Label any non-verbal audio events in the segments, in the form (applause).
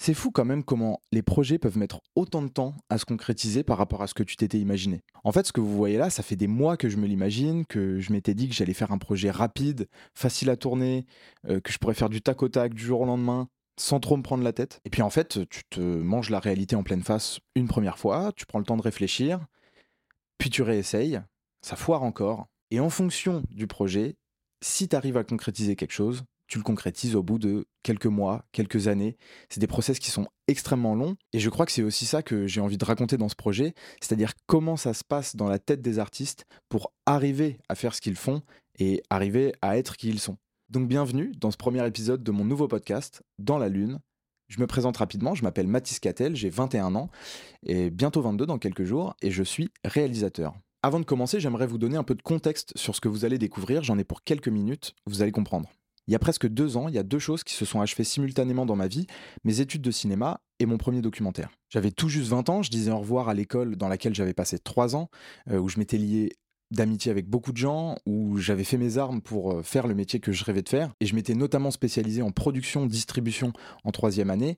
C'est fou quand même comment les projets peuvent mettre autant de temps à se concrétiser par rapport à ce que tu t'étais imaginé. En fait, ce que vous voyez là, ça fait des mois que je me l'imagine, que je m'étais dit que j'allais faire un projet rapide, facile à tourner, euh, que je pourrais faire du tac au tac du jour au lendemain, sans trop me prendre la tête. Et puis en fait, tu te manges la réalité en pleine face une première fois, tu prends le temps de réfléchir, puis tu réessayes, ça foire encore. Et en fonction du projet, si tu arrives à concrétiser quelque chose, tu le concrétises au bout de quelques mois, quelques années. C'est des process qui sont extrêmement longs. Et je crois que c'est aussi ça que j'ai envie de raconter dans ce projet, c'est-à-dire comment ça se passe dans la tête des artistes pour arriver à faire ce qu'ils font et arriver à être qui ils sont. Donc bienvenue dans ce premier épisode de mon nouveau podcast, Dans la Lune. Je me présente rapidement, je m'appelle Mathis Cattel, j'ai 21 ans, et bientôt 22 dans quelques jours, et je suis réalisateur. Avant de commencer, j'aimerais vous donner un peu de contexte sur ce que vous allez découvrir, j'en ai pour quelques minutes, vous allez comprendre. Il y a presque deux ans, il y a deux choses qui se sont achevées simultanément dans ma vie, mes études de cinéma et mon premier documentaire. J'avais tout juste 20 ans, je disais au revoir à l'école dans laquelle j'avais passé trois ans, euh, où je m'étais lié d'amitié avec beaucoup de gens, où j'avais fait mes armes pour euh, faire le métier que je rêvais de faire. Et je m'étais notamment spécialisé en production, distribution en troisième année,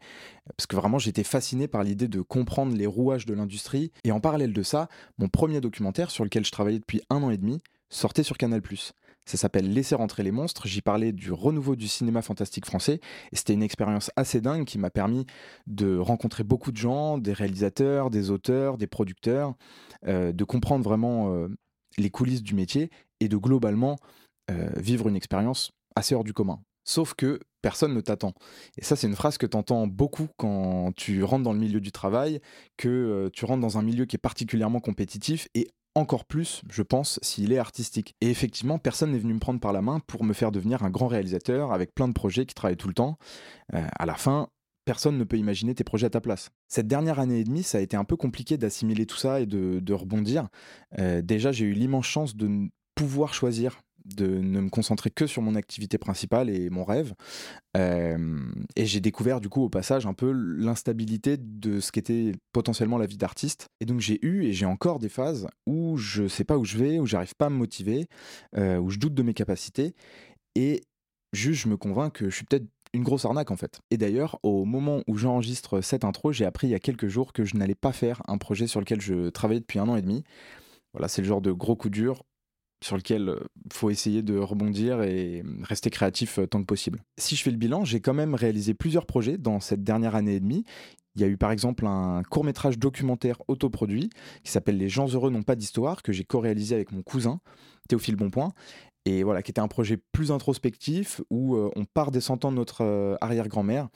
parce que vraiment j'étais fasciné par l'idée de comprendre les rouages de l'industrie. Et en parallèle de ça, mon premier documentaire sur lequel je travaillais depuis un an et demi sortait sur Canal ⁇ ça s'appelle Laisser rentrer les monstres. J'y parlais du renouveau du cinéma fantastique français. C'était une expérience assez dingue qui m'a permis de rencontrer beaucoup de gens, des réalisateurs, des auteurs, des producteurs, euh, de comprendre vraiment euh, les coulisses du métier et de globalement euh, vivre une expérience assez hors du commun. Sauf que personne ne t'attend. Et ça, c'est une phrase que tu entends beaucoup quand tu rentres dans le milieu du travail, que tu rentres dans un milieu qui est particulièrement compétitif et encore plus, je pense, s'il est artistique. Et effectivement, personne n'est venu me prendre par la main pour me faire devenir un grand réalisateur avec plein de projets qui travaillent tout le temps. Euh, à la fin, personne ne peut imaginer tes projets à ta place. Cette dernière année et demie, ça a été un peu compliqué d'assimiler tout ça et de, rebondir. Euh, déjà, j'ai eu l'immense chance de pouvoir choisir de ne me concentrer que sur mon activité principale et mon rêve. Euh, et j'ai découvert du coup au passage un peu l'instabilité de ce qu'était potentiellement la vie d'artiste. Et donc j'ai eu et j'ai encore des phases où je sais pas où je vais, où j'arrive pas à me motiver, euh, où je doute de mes capacités. Et juste je me convainc que je suis peut-être une grosse arnaque en fait. Et d'ailleurs, au moment où j'enregistre cette intro, j'ai appris il y a quelques jours que je n'allais pas faire un projet sur lequel je travaillais depuis un an et demi. Voilà, c'est le genre de gros coup dur sur lequel euh, faut essayer de rebondir et rester créatif euh, tant que possible. Si je fais le bilan, j'ai quand même réalisé plusieurs projets dans cette dernière année et demie. Il y a eu par exemple un court métrage documentaire autoproduit qui s'appelle Les gens heureux n'ont pas d'histoire que j'ai co-réalisé avec mon cousin Théophile Bonpoint et voilà qui était un projet plus introspectif où euh, on part des cent ans de notre arrière-grand-mère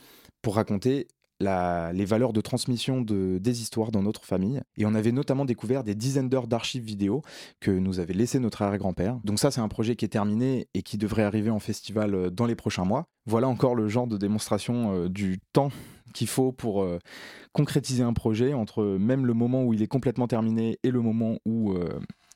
pour raconter les valeurs de transmission de, des histoires dans notre famille. Et on avait notamment découvert des dizaines d'heures d'archives vidéo que nous avait laissé notre arrière-grand-père. Donc ça, c'est un projet qui est terminé et qui devrait arriver en festival euh, dans les prochains mois. Voilà encore le genre de démonstration euh, du temps qu'il faut pour euh, concrétiser un projet entre même le moment où il est complètement terminé et le moment où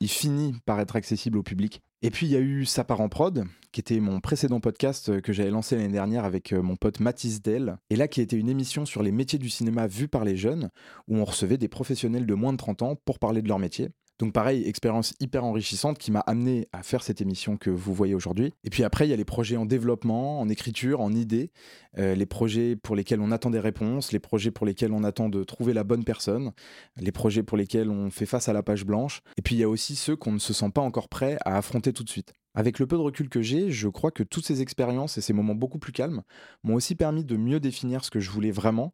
il finit par être accessible au public. Et puis il y a eu Ça part en prod, qui était mon précédent podcast euh, que j'avais lancé l'année dernière avec euh, mon pote Mathis Dell, et là qui était une émission sur les métiers du cinéma vus par les jeunes, où on recevait des professionnels de moins de 30 ans pour parler de leur métier. Donc pareil, expérience hyper enrichissante qui m'a amené à faire cette émission que vous voyez aujourd'hui. Et puis après, il y a les projets en développement, en écriture, en idées, euh, les projets pour lesquels on attend des réponses, les projets pour lesquels on attend de trouver la bonne personne, les projets pour lesquels on fait face à la page blanche. Et puis il y a aussi ceux qu'on ne se sent pas encore prêt à affronter tout de suite. Avec le peu de recul que j'ai, je crois que toutes ces expériences et ces moments beaucoup plus calmes m'ont aussi permis de mieux définir ce que je voulais vraiment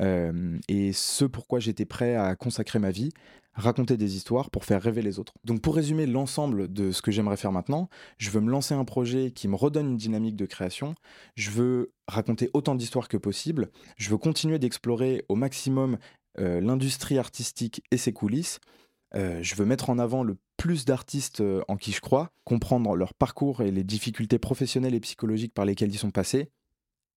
euh, et ce pourquoi j'étais prêt à consacrer ma vie, raconter des histoires pour faire rêver les autres. Donc pour résumer l'ensemble de ce que j'aimerais faire maintenant, je veux me lancer un projet qui me redonne une dynamique de création, je veux raconter autant d'histoires que possible, je veux continuer d'explorer au maximum euh, l'industrie artistique et ses coulisses, euh, je veux mettre en avant le plus d'artistes euh, en qui je crois, comprendre leur parcours et les difficultés professionnelles et psychologiques par lesquelles ils sont passés,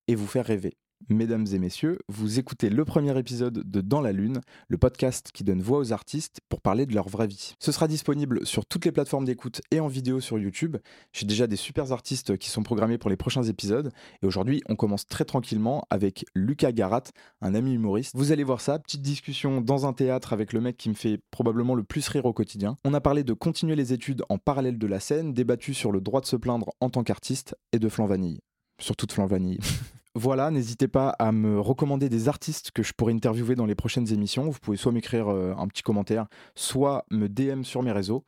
et vous faire rêver. Mesdames et messieurs, vous écoutez le premier épisode de Dans la Lune, le podcast qui donne voix aux artistes pour parler de leur vraie vie. Ce sera disponible sur toutes les plateformes d'écoute et en vidéo sur YouTube. J'ai déjà des super artistes qui sont programmés pour les prochains épisodes. Et aujourd'hui, on commence très tranquillement avec Lucas Garat, un ami humoriste. Vous allez voir ça, petite discussion dans un théâtre avec le mec qui me fait probablement le plus rire au quotidien. On a parlé de continuer les études en parallèle de la scène, débattu sur le droit de se plaindre en tant qu'artiste et de flan vanille. Surtout de flan vanille. (laughs) Voilà, n'hésitez pas à me recommander des artistes que je pourrais interviewer dans les prochaines émissions. Vous pouvez soit m'écrire euh, un petit commentaire, soit me DM sur mes réseaux.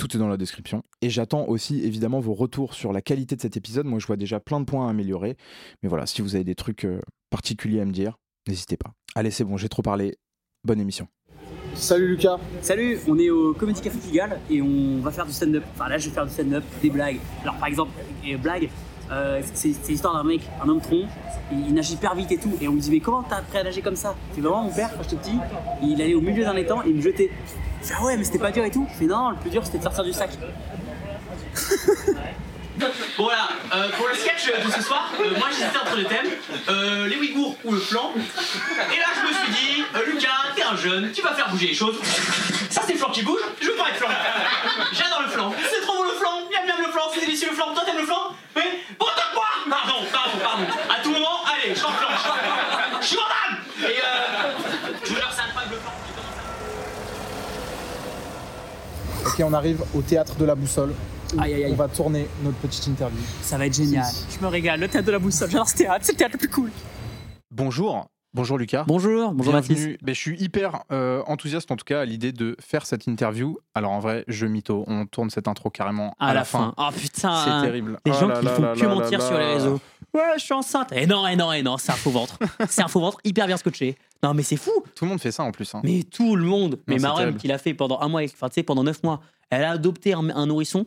Tout est dans la description. Et j'attends aussi évidemment vos retours sur la qualité de cet épisode. Moi, je vois déjà plein de points à améliorer. Mais voilà, si vous avez des trucs euh, particuliers à me dire, n'hésitez pas. Allez, c'est bon, j'ai trop parlé. Bonne émission. Salut Lucas. Salut, on est au Comedy Café Pigalle et on va faire du stand-up. Enfin là, je vais faire du stand-up, des blagues. Alors par exemple, et blague, euh, c'est l'histoire d'un mec, un homme tronc, il, il nage hyper vite et tout. Et on lui dit, mais comment t'as appris à nager comme ça? C'est vraiment mon père, quand j'étais petit, il allait au milieu d'un étang et il me jetait. Je fais, ah ouais, mais c'était pas dur et tout. Il fait, non, le plus dur c'était de sortir du sac. (laughs) Bon voilà, euh, pour le sketch de ce soir, euh, moi j'hésitais entre deux thèmes, euh, les Ouïghours ou le flan. Et là je me suis dit, Lucas, t'es un jeune, tu vas faire bouger les choses. Ça c'est le flan qui bouge, je veux pas être flan. J'adore le flan, c'est trop bon le flan, miam miam le flan, c'est délicieux le flan, toi t'aimes le flan? Mais bon t'as quoi Pardon, pardon, pardon. À tout moment, allez, je t'enclenche. Je suis vandale Et euh, je vous jure c'est le flan. Ok, on arrive au théâtre de la boussole. Où Aïe, aïe, aïe. On va tourner notre petite interview. Ça va être génial. Je me régale, le théâtre de la boussole, j'adore ce théâtre, c'est le théâtre le plus cool. Bonjour. Bonjour Lucas. Bonjour, bonjour Mathis. Bienvenue. Ben, je suis hyper euh, enthousiaste en tout cas à l'idée de faire cette interview. Alors en vrai, je mytho, on tourne cette intro carrément à, À la fin. Oh putain. C'est terrible. Les Oh gens qui font que mentir sur les réseaux. Ouais, je suis enceinte. Et non, et non, et non, c'est un faux ventre. c'est un faux ventre hyper bien scotché. Non, mais c'est fou. Tout le monde fait ça en plus. hein. Mais tout le monde. mais c'est ma terrible. qui l'a fait pendant un mois, enfin tu sais, pendant neuf mois, elle a adopté un, un nourrisson.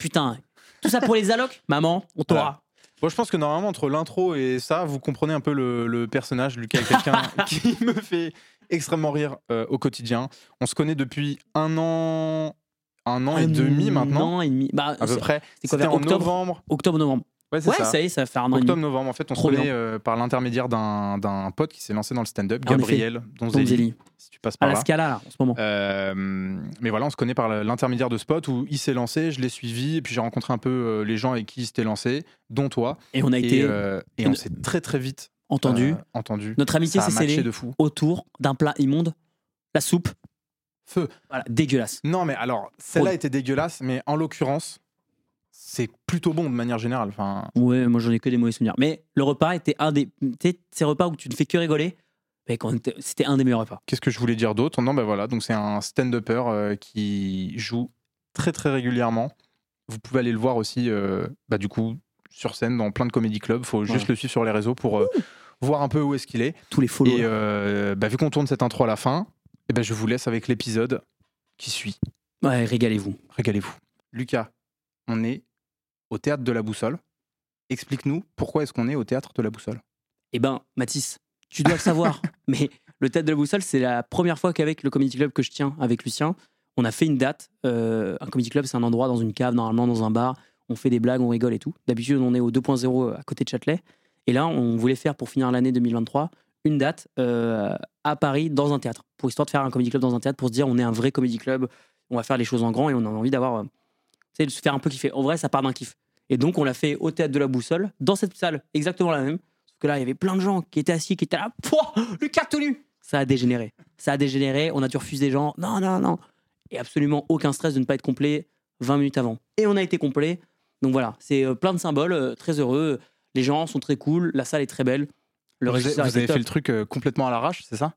Putain. Tout ça pour les allocs? Maman, on t'aura. Voilà. Bon, je pense que normalement, entre l'intro et ça, vous comprenez un peu le, le personnage. Lucas est quelqu'un (laughs) qui me fait extrêmement rire euh, au quotidien. On se connaît depuis un an, un an et demi maintenant, Un an et demi. Bah, à peu près. C'était en octobre? novembre. Octobre, novembre. Ouais, ça. ça y est, ça va faire un. Octobre-novembre, en fait, on se connaît euh, par l'intermédiaire d'un d'un pote qui s'est lancé dans le stand-up. Gabriel Donzelli, Donzelli. si tu passes À par la là. Scala, là, en ce moment. Euh, mais voilà, on se connaît par l'intermédiaire de Spot où il s'est lancé, je l'ai suivi, et puis j'ai rencontré un peu euh, les gens avec qui il s'était lancé, dont toi. Et on a Et, été euh, et on s'est très très vite entendu. entendu. Notre amitié s'est scellée de fou. autour d'un plat immonde, la soupe. Feu. Voilà, dégueulasse. Non, mais alors, celle-là était dégueulasse, mais en l'occurrence, c'est plutôt bon de manière générale. Enfin, Ouais, moi j'en ai que des mauvais souvenirs. Mais le repas était un des. Tu ces repas où tu ne fais que rigoler, c'était un des meilleurs repas. qu'est-ce que je voulais dire d'autre? Non, ben voilà, donc c'est un stand-upper euh, qui joue très très régulièrement. Vous pouvez aller le voir aussi, euh, bah, du coup, sur scène dans plein de comédie clubs. Faut juste le suivre sur les réseaux pour euh, voir un peu où est-ce qu'il est. Tous les follow. Et euh, bah, vu qu'on tourne cette intro à la fin, eh ben, je vous laisse avec l'épisode qui suit. Ouais, régalez-vous. Régalez-vous. Lucas, on est au théâtre de la Boussole. Explique-nous pourquoi est-ce qu'on est au théâtre de la Boussole. Eh ben, Mathis, tu dois le savoir, (laughs) mais le Tête de la Boussole, c'est la première fois qu'avec le Comedy Club que je tiens avec Lucien, on a fait une date. Euh, un Comedy Club, c'est un endroit dans une cave, normalement dans un bar. On fait des blagues, on rigole et tout. D'habitude, on est au 2.0 à côté de Châtelet. Et là, on voulait faire pour finir l'année 2023 une date euh, à Paris dans un théâtre, pour histoire de faire un Comedy Club dans un théâtre, pour se dire on est un vrai Comedy Club, on va faire les choses en grand et on a envie d'avoir, sais, de se faire un peu kiffer. En vrai, ça part d'un kiff. Et donc, on l'a fait au théâtre de la Boussole, dans cette salle, exactement la même. Sauf que là, il y avait plein de gens qui étaient assis, qui étaient là. Pouah, Lucas tout nu Ça a dégénéré. Ça a dégénéré. On a dû refuser des gens. Non, non, non. Et absolument aucun stress de ne pas être complet 20 minutes avant. Et on a été complet. Donc voilà, c'est euh, plein de symboles, euh, très heureux. Les gens sont très cool. La salle est très belle. Le vous avez, vous fait le truc euh, complètement à l'arrache, c'est ça?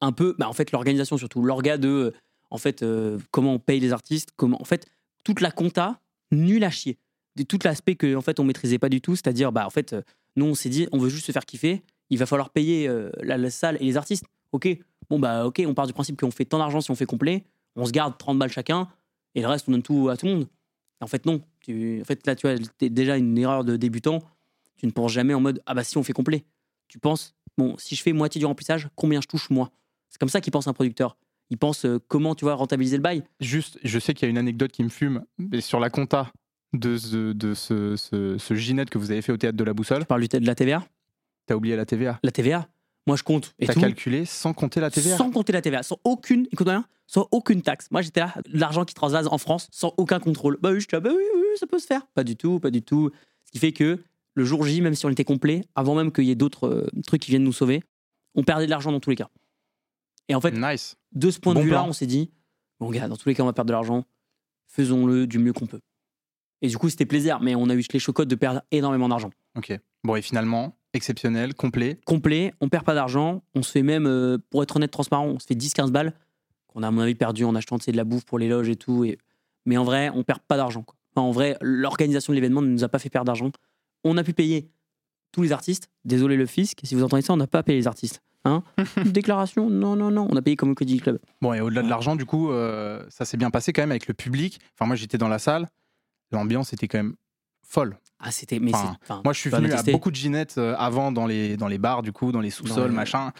Un peu, bah, en fait, l'organisation surtout, l'orga de, euh, en fait, euh, comment on paye les artistes, comment, en fait, toute la compta, nul à chier. De tout l'aspect que, en fait, on maîtrisait pas du tout, c'est-à-dire, bah, en fait, euh, nous, on s'est dit, on veut juste se faire kiffer, il va falloir payer euh, la, salle et les artistes. Ok, bon, bah, ok, on part du principe qu'on fait tant d'argent si on fait complet, on se garde 30 balles chacun, et le reste, on donne tout à tout le monde. En fait, non. Tu, en fait, là, tu t'es déjà une erreur de débutant. Tu ne penses jamais en mode, ah bah, si on fait complet. Tu penses, bon, si je fais moitié du remplissage, combien je touche moi? C'est comme ça qu'il pense un producteur. Il pense euh, comment tu vas rentabiliser le bail? Juste, je sais qu'il y a une anecdote qui me fume, mais sur la compta de ce, de ce, ce, ce Ginette que vous avez fait au théâtre de la Boussole, Je parle du- de la TVA. t'as oublié la TVA. La TVA, moi je compte. Et T'as calculé sans compter la TVA. sans compter la TVA, sans aucune, écoute sans aucune taxe. Moi j'étais là, l'argent qui transvase en France, sans aucun contrôle. Bah oui, je suis là, bah oui, ça peut se faire. Pas du tout, pas du tout. Ce qui fait que le jour J, même si on était complet, avant même qu'il y ait d'autres euh, trucs qui viennent nous sauver, on perdait de l'argent dans tous les cas. Et en fait, Nice. de ce point de Bon vue-là, on s'est dit, bon gars, dans tous les cas, on va perdre de l'argent, faisons-le du mieux qu'on peut. Et du coup, c'était plaisir, mais on a eu les chocottes de perdre énormément d'argent. Ok. Bon, et finalement, exceptionnel, complet. complet, on perd pas d'argent, on se fait même, euh, pour être honnête, transparent, on se fait 10-15 balles, qu'on a à mon avis perdu en achetant de la bouffe pour les loges et tout. Et... Mais en vrai, on perd pas d'argent. Enfin, en vrai, l'organisation de l'événement ne nous a pas fait perdre d'argent. On a pu payer tous les artistes. Désolé le fisc, si vous entendez ça, on n'a pas payé les artistes. Hein (laughs) Déclaration Non, non, non, on a payé comme au Comedy Club. Bon, et au-delà de l'argent, du coup, euh, ça s'est bien passé quand même avec le public. Enfin, moi, j'étais dans la salle. L'ambiance était quand même folle. Ah, c'était. Mais Enfin, Moi, je suis venu à beaucoup de ginettes euh, avant dans les, dans les bars, du coup, dans les sous-sols, les machin.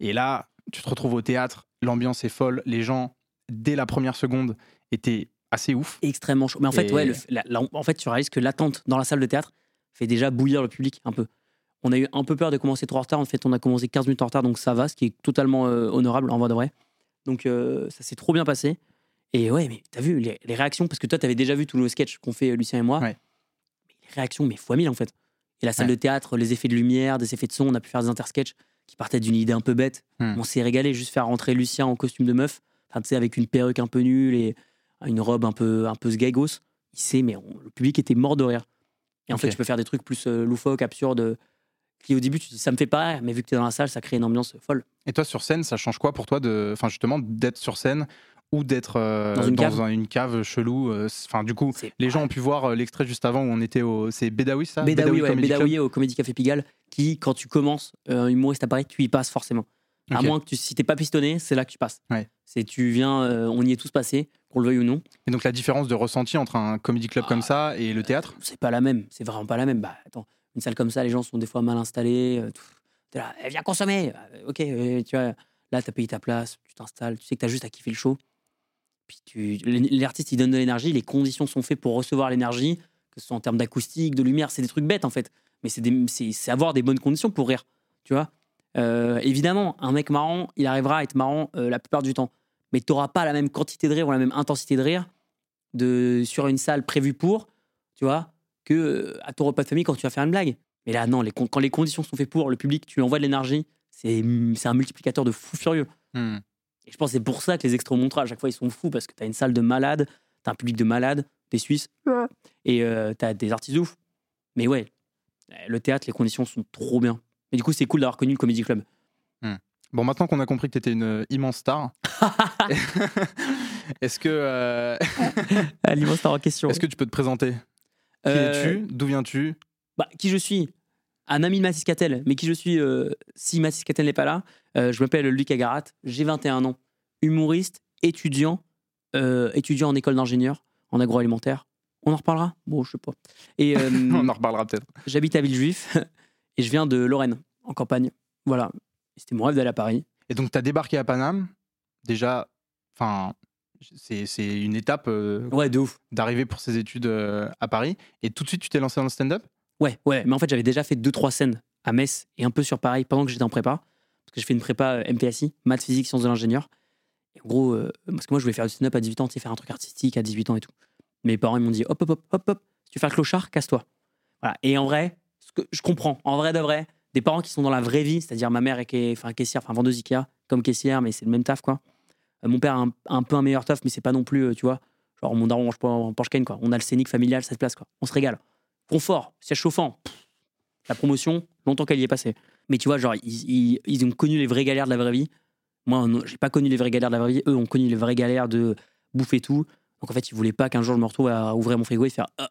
Et là, tu te retrouves au théâtre, l'ambiance est folle. Les gens, dès la première seconde, étaient assez ouf. extrêmement chaud. Mais en fait, Et- ouais, le- la- la- en fait, tu réalises que l'attente dans la salle de théâtre fait déjà bouillir le public un peu. On a eu un peu peur de commencer trop en retard. En fait, on a commencé 15 minutes en retard, donc ça va, ce qui est totalement euh, honorable en vrai de vrai. Donc euh, ça s'est trop bien passé. Et ouais, mais t'as vu les, les réactions, parce que toi, t'avais déjà vu tous nos sketchs qu'on fait, euh, Lucien et moi. Ouais. Mais les réactions, mais fois mille en fait. Et la salle Ouais. de théâtre, les effets de lumière, des effets de son, on a pu faire des intersketchs qui partaient d'une idée un peu bête. Hmm. On s'est régalé, juste faire rentrer Lucien en costume de meuf, enfin, tu sais, avec une perruque un peu nulle et une robe un peu, un peu sgagos. Il sait, mais on- le public était mort de rire. Et en fait, tu peux faire des trucs plus euh, loufoques, absurdes, qui au début, tu te dis, ça me fait pas rire, mais vu que tu es dans la salle, ça crée une ambiance folle. Et toi, sur scène, ça change quoi pour toi de, enfin justement, d'être sur scène ou d'être euh, Dans une cave un- une cave chelou euh, Enfin, du coup, les gens ont pu voir euh, l'extrait juste avant où on était au, c'est Bedawi, ça? Bédaoui, ouais, Bédaoui au Comédie Café Pigalle, qui, quand tu commences humoriste à Paris, tu y passes forcément. À moins que tu, si t'es pas pistonné, c'est là que tu passes. Ouais. C'est tu viens, on y est tous passés, qu'on le veuille ou non. Et donc la différence de ressenti entre un comedy club Ah. comme ça et le théâtre? C'est pas la même, c'est vraiment pas la même. Bah attends, une salle comme ça, les gens sont des fois mal installés. euh. T'es là, eh, viens consommer. Euh, Ok, tu vois, là t'as payé ta place, tu t'installes, tu sais que t'as juste à kiffer le show. Puis tu, l'artiste il donne de l'énergie, les conditions sont faites pour recevoir l'énergie, que ce soit en termes d'acoustique, de lumière, c'est des trucs bêtes en fait. Mais c'est, des- c'est, avoir des bonnes conditions pour rire, tu vois. Euh, évidemment, un mec marrant, il arrivera à être marrant la plupart du temps. Mais tu n'auras pas la même quantité de rire ou la même intensité de rire de, sur une salle prévue pour, tu vois, que euh, à ton repas de famille quand tu vas faire une blague. Mais là, non, les, quand les conditions sont faites pour, le public, tu lui envoies de l'énergie, c'est c'est un multiplicateur de fou furieux. Hmm. Et je pense que c'est pour ça que les extra montrent à chaque fois, ils sont fous parce que tu as une salle de malades, tu as un public de malades, des Suisses, et tu as des artistes ouf. Mais ouais, le théâtre, les conditions sont trop bien. Et du coup, c'est cool d'avoir connu le Comedy Club. Bon, maintenant qu'on a compris que tu étais une euh, immense star, (laughs) (laughs) est-ce que, euh, (laughs) L'immense star en question. est-ce que tu peux te présenter? Qui Euh, es-tu? D'où viens-tu? Bah, Qui je suis? Un ami de Mathis Cattel. Mais qui je suis euh, si Mathis Cattel n'est pas là Euh, Je m'appelle Lucas Garat, j'ai 21 ans. Humoriste, étudiant, euh, étudiant en école d'ingénieur, en agroalimentaire. On en reparlera? Bon, je sais pas. Et (laughs) On en reparlera peut-être. j'habite à Villejuif (laughs) et je viens de Lorraine, en campagne. Voilà. C'était mon rêve d'aller à Paris. Et donc, tu as débarqué à Paname? Déjà, enfin, c'est une étape euh, Ouais, de ouf. d'arriver pour ces études euh, à Paris. Et tout de suite, tu t'es lancé dans le stand-up? Ouais, ouais. Mais en fait, j'avais déjà fait deux, trois scènes à Metz et un peu sur Paris pendant que j'étais en prépa. Parce que je fais une prépa euh, MPSI, maths, physique, sciences de l'ingénieur. Et en gros, euh, parce que moi, je voulais faire du stand-up à 18 ans, tu sais, faire un truc artistique à 18 ans et tout. Mes parents, ils m'ont dit hop, hop, hop, hop, hop, si tu veux faire clochard, casse-toi. Voilà. Et en vrai, ce que je comprends, en vrai de vrai, des parents qui sont dans la vraie vie, c'est-à-dire ma mère est enfin, caissière, enfin vendeuse Ikea, comme caissière, mais c'est le même taf, quoi. Euh, mon père a un, un peu un meilleur taf, mais c'est pas non plus, euh, tu vois, genre mon daron mange Porsche quoi. On a le scénic familial, ça se place, quoi. On se régale. Confort, siège chauffant, pff, la promotion, longtemps qu'elle y est passée. Mais tu vois, genre, ils, ils- ils ont connu les vraies galères de la vraie vie. Moi, j'ai pas connu les vraies galères de la vraie vie. Eux ont connu les vraies galères de bouffer tout. Donc en fait, ils voulaient pas qu'un jour je me retrouve à ouvrir mon frigo et faire Ah,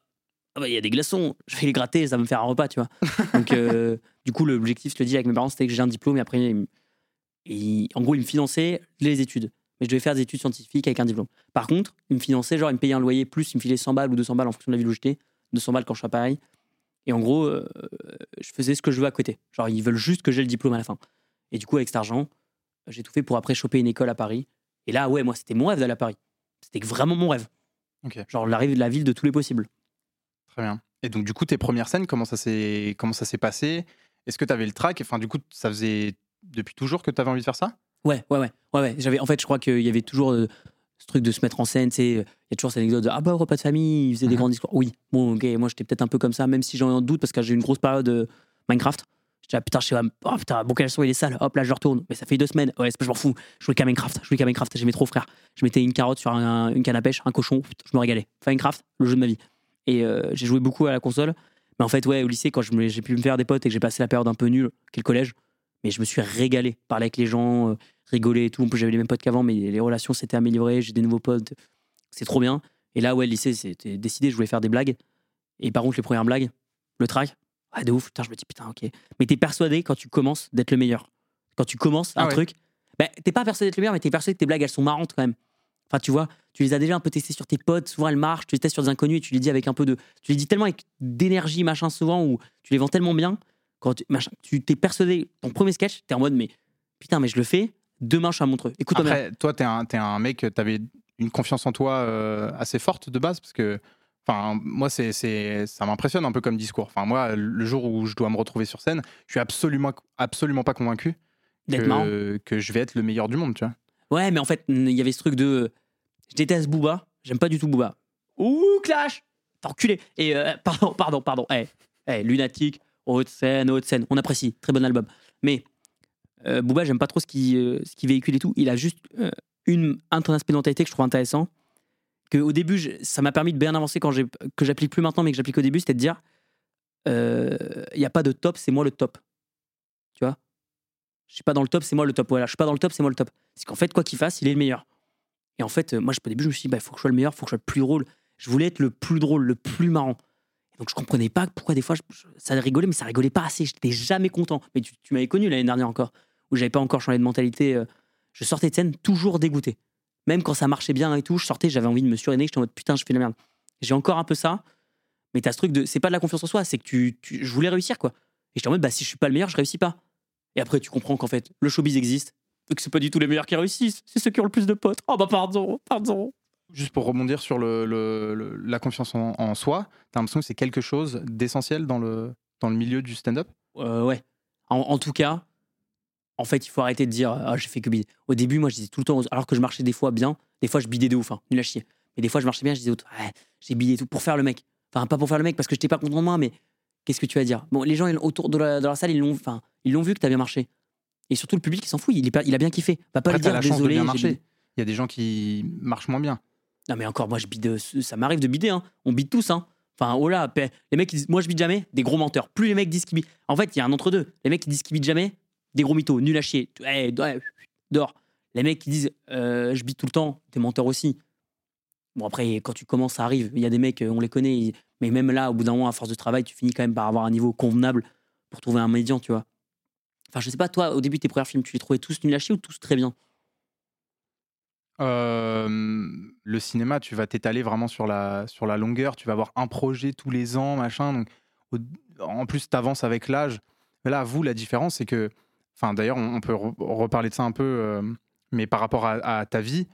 ah bah, il y a des glaçons, je vais les gratter, ça va me faire un repas, tu vois. Donc euh, (laughs) du coup, l'objectif, je te dis, avec mes parents, c'était que j'ai un diplôme et après, ils- en gros, ils me finançaient les études. Mais je devais faire des études scientifiques avec un diplôme. Par contre, ils me finançaient, genre, ils me payaient un loyer plus, ils me filaient 100 balles ou 200 balles en fonction de la ville où j'étais. 200 balles quand je suis à Paris. Et en gros, euh, je faisais ce que je veux à côté. Genre, ils veulent juste que j'ai le diplôme à la fin. Et du coup, avec cet argent, j'ai tout fait pour après choper une école à Paris. Et là, ouais, moi, c'était mon rêve d'aller à Paris. C'était vraiment mon rêve. Ok. Genre, la, la ville de tous les possibles. Très bien. Et donc, du coup, tes premières scènes, comment ça s'est comment ça s'est passé? Est-ce que tu avais le track Enfin, du coup, ça faisait depuis toujours que tu avais envie de faire ça? Ouais, ouais, ouais. ouais, ouais. J'avais, en fait, je crois qu'il y avait toujours euh, ce truc de se mettre en scène. sais, Il y a toujours cette anecdote de Ah bah, repas de famille, ils faisaient des Mhm. grands discours. Oui, bon, ok, moi j'étais peut-être un peu comme ça, même si j'en ai un doute parce que j'ai eu une grosse période de Minecraft. J'étais là, putain, je sais pas, oh putain, bon, son il est sale. Hop, là, je retourne. Mais ça fait deux semaines. Ouais, c'est pas, je m'en fous. Je jouais qu'à Minecraft. Je jouais qu'à Minecraft. J'aimais trop, frère. Je mettais une carotte sur un- une canne à pêche, un cochon. Je me régalais. Minecraft, le jeu de ma vie. Et euh, j'ai joué beaucoup à la console. Mais en fait, ouais, au lycée, quand j'ai pu me faire des potes et que j'ai passé la période un peu nulle, qu'est le collège, mais je me suis régalé. Parler avec les gens, euh, rigoler et tout. J'avais les mêmes potes qu'avant, mais les relations s'étaient améliorées, j'ai des nouveaux potes. C'est trop bien. Et là, ouais, le lycée, c'était décidé, je voulais faire des blagues. Et par contre, les premières blagues, le track, ah, de ouf. Putain, je me dis, putain, ok. Mais t'es persuadé quand tu commences d'être le meilleur. Quand tu commences un Ah ouais. truc, bah, t'es pas persuadé d'être le meilleur, mais t'es persuadé que tes blagues, elles sont marrantes quand même. Enfin, tu vois, tu les as déjà un peu testées sur tes potes, souvent elles marchent, tu les testes sur des inconnus et tu les dis avec un peu de. Tu les dis tellement avec d'énergie, machin, souvent, ou tu les vends tellement bien, quand tu, machin, tu t'es persuadé, ton premier sketch, t'es en mode, mais putain, mais je le fais, demain je suis à Montreux. Écoute, Après, toi, t'es un, t'es un mec, t'avais une confiance en toi euh, assez forte de base, parce que, enfin, moi, c'est, ça m'impressionne un peu comme discours. Enfin, moi, le jour où je dois me retrouver sur scène, je suis absolument, absolument pas convaincu que, que je vais être le meilleur du monde, tu vois. Ouais, mais en fait, il y avait ce truc de. Je déteste Booba, j'aime pas du tout Booba. Ouh, Clash T'as enculé Et euh, pardon, pardon, pardon. Eh, eh, lunatique, haute scène, haute scène. On apprécie, très bon album. Mais euh, Booba, j'aime pas trop ce qu'il euh, véhicule et tout. Il a juste euh, une, un aspect de mentalité que je trouve intéressant. Que au début, ça m'a permis de bien avancer quand que j'applique plus maintenant, mais que j'applique au début, c'était de dire il n'y a pas de top, c'est moi le top. Tu vois? Je suis pas dans le top, c'est moi le top. Voilà, je suis pas dans le top, c'est moi le top. C'est qu'en fait, quoi qu'il fasse, il est le meilleur. Et en fait, euh, moi, au début, je me suis dit, il faut que je sois le meilleur, il faut que je sois le plus drôle. Je voulais être le plus drôle, le plus marrant. Donc, je comprenais pas pourquoi des fois, ça rigolait, mais ça rigolait pas assez. J'étais jamais content. Mais tu, tu m'avais connu l'année dernière encore, où j'avais pas encore changé de mentalité. euh, Je sortais de scène toujours dégoûté. Même quand ça marchait bien et tout, je sortais, j'avais envie de me suriner, j'étais en mode putain, je fais de la merde. J'ai encore un peu ça, mais t'as ce truc de. C'est pas de la confiance en soi, c'est que tu, tu- je voulais réussir, quoi. Et j'étais en mode, bah, si je suis pas le meilleur, je réussis pas. Et après, tu comprends qu'en fait, le showbiz existe, et que c'est pas du tout les meilleurs qui réussissent, c'est ceux qui ont le plus de potes. Oh bah, pardon, pardon. Juste pour rebondir sur le, le- le- la confiance en, en soi, t'as l'impression que c'est quelque chose d'essentiel dans le, dans le milieu du stand-up? Euh, ouais. En, en tout cas, en fait, il faut arrêter de dire Ah, j'ai fait que bider. Au début, moi, je disais tout le temps, alors que je marchais des fois bien, des fois, je bidais de ouf, hein, nul à chier. Mais des fois, je marchais bien, je disais, ouais, j'ai bidé tout pour faire le mec. Enfin, pas pour faire le mec parce que j'étais pas content de moi, mais qu'est-ce que tu vas dire? Bon, les gens autour de la, de la salle, ils l'ont enfin, ils l'ont vu que t'as bien marché. Et surtout, le public, il s'en fout, il, est pas- il a bien kiffé. Va pas Après, lui dire la chance de désolé. bien marcher. Il y a des gens qui marchent moins bien. Non, mais encore, moi, je bide. Ça m'arrive de bider. Hein. On bide tous. Hein. Enfin, oh là, les mecs qui disent Moi, je bide jamais, des gros menteurs. Plus les mecs disent qu'ils bident. En fait, il y a un entre-deux. Les mecs qui disent qu'ils bident jamais, des gros mythos, nul à chier. Ouais, ouais, dehors. Les mecs qui disent euh, Je bide tout le temps, des menteurs aussi. Bon, après, quand tu commences, ça arrive. Il y a des mecs, euh, on les connaît. Mais même là, au bout d'un moment, à force de travail, tu finis quand même par avoir un niveau convenable pour trouver un médian, tu vois. Enfin, je sais pas, toi, au début tes premiers films, tu les trouvais tous nuls à chier ou tous très bien? Euh, le cinéma, tu vas t'étaler vraiment sur la, sur la longueur. Tu vas avoir un projet tous les ans, machin. Donc, en plus, tu avances avec l'âge. Là, vous, la différence, c'est que. Enfin, d'ailleurs, on, on peut re- reparler de ça un peu. euh, mais par rapport à, à ta vie,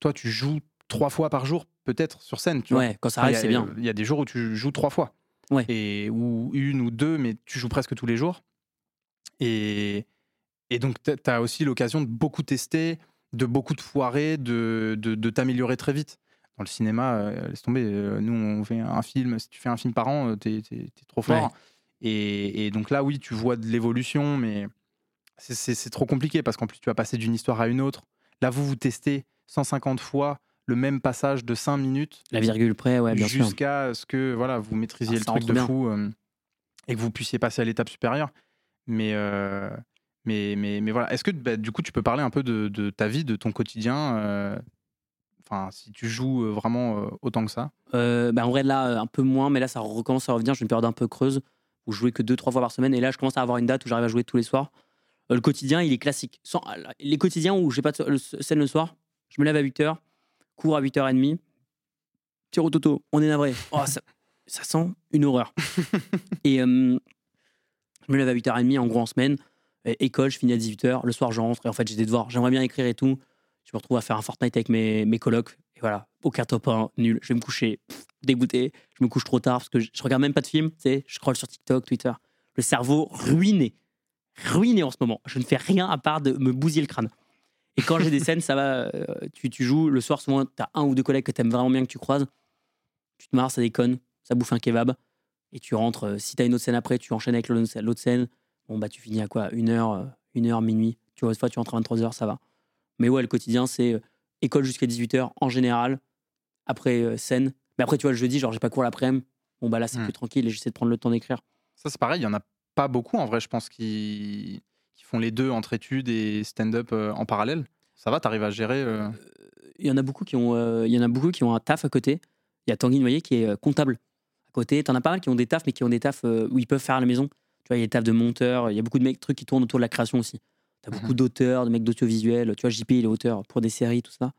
toi, tu joues trois fois par jour, peut-être, sur scène. Tu vois. Ouais, quand ça arrive, c'est bien. Il y a des jours où tu joues trois fois. Ouais. Et, ou une ou deux, mais tu joues presque tous les jours. Et, et donc, tu as aussi l'occasion de beaucoup tester, de beaucoup te foirer, de, de, de t'améliorer très vite. Dans le cinéma, euh, laisse tomber. euh, nous, on fait un film. Si tu fais un film par an, t'es es, trop fort. Ouais. Et, et donc là, oui, tu vois de l'évolution, mais c'est- trop compliqué parce qu'en plus, tu vas passer d'une histoire à une autre. Là, vous, vous testez 150 fois le même passage de 5 minutes La virgule près, ouais, bien sûr. jusqu'à ce que voilà, vous maîtrisiez Ah, le truc de bien. fou euh, et que vous puissiez passer à l'étape supérieure. Mais, euh, mais, mais, mais voilà. Est-ce que bah, du coup, tu peux parler un peu de, de ta vie, de ton quotidien euh, Enfin, si tu joues vraiment autant que ça? Bah, en vrai, là, un peu moins, mais là, ça recommence à revenir. J'ai une période un peu creuse où je jouais que deux, trois fois par semaine. Et là, je commence à avoir une date où j'arrive à jouer tous les soirs. Euh, le quotidien, il est classique. Sans, les quotidiens où j'ai pas de scène le soir, je me lève à 8h, cours à 8h30, tire au toto, on est navré. Oh, ça, ça sent une horreur. (laughs) et euh, je me lève à 8h30, en gros, en semaine. École, je finis à 18h. Le soir, je rentre. Et en fait, j'ai des devoirs. J'aimerais bien écrire et tout. Je me retrouve à faire un Fortnite avec mes, mes colocs. Et voilà, aucun top 1, nul. Je vais me coucher pff, dégoûté. Je me couche trop tard parce que je, je regarde même pas de films. Tu sais, je scroll sur TikTok, Twitter. Le cerveau ruiné. Ruiné en ce moment. Je ne fais rien à part de me bousiller le crâne. Et quand j'ai des scènes, ça va. euh, tu, tu joues. Le soir, souvent, tu as un ou deux collègues que tu aimes vraiment bien, que tu croises. Tu te marres, ça déconne. Ça bouffe un kebab. Et tu rentres. euh, Si tu as une autre scène après, tu enchaînes avec l'autre scène. Bon, bah, tu finis à quoi? Une heure, euh, une heure, minuit. Tu vois, des fois, tu rentres à 23h, ça va. Mais ouais, le quotidien, c'est école jusqu'à 18h en général. Après, scène. Mais après, tu vois, le jeudi, genre, j'ai pas cours l'après-midi. Bon, bah là, c'est Hmm. plus tranquille et j'essaie de prendre le temps d'écrire. Ça, c'est pareil, il y en a pas beaucoup en vrai, je pense, qui, qui font les deux entre études et stand-up euh, en parallèle. Ça va, t'arrives à gérer. euh, Il y en a beaucoup qui ont, euh, il y en a beaucoup qui ont un taf à côté. Il y a Tanguy Noyer qui est euh, comptable à côté. T'en as pas mal qui ont des tafs, mais qui ont des tafs euh, où ils peuvent faire à la maison. Tu vois, il y a des tafs de monteur. Il y a beaucoup de mecs, trucs qui tournent autour de la création aussi. T'as beaucoup Mhm. d'auteurs, de mecs d'audiovisuel. Tu vois, JP, il est auteur pour des séries, tout ça.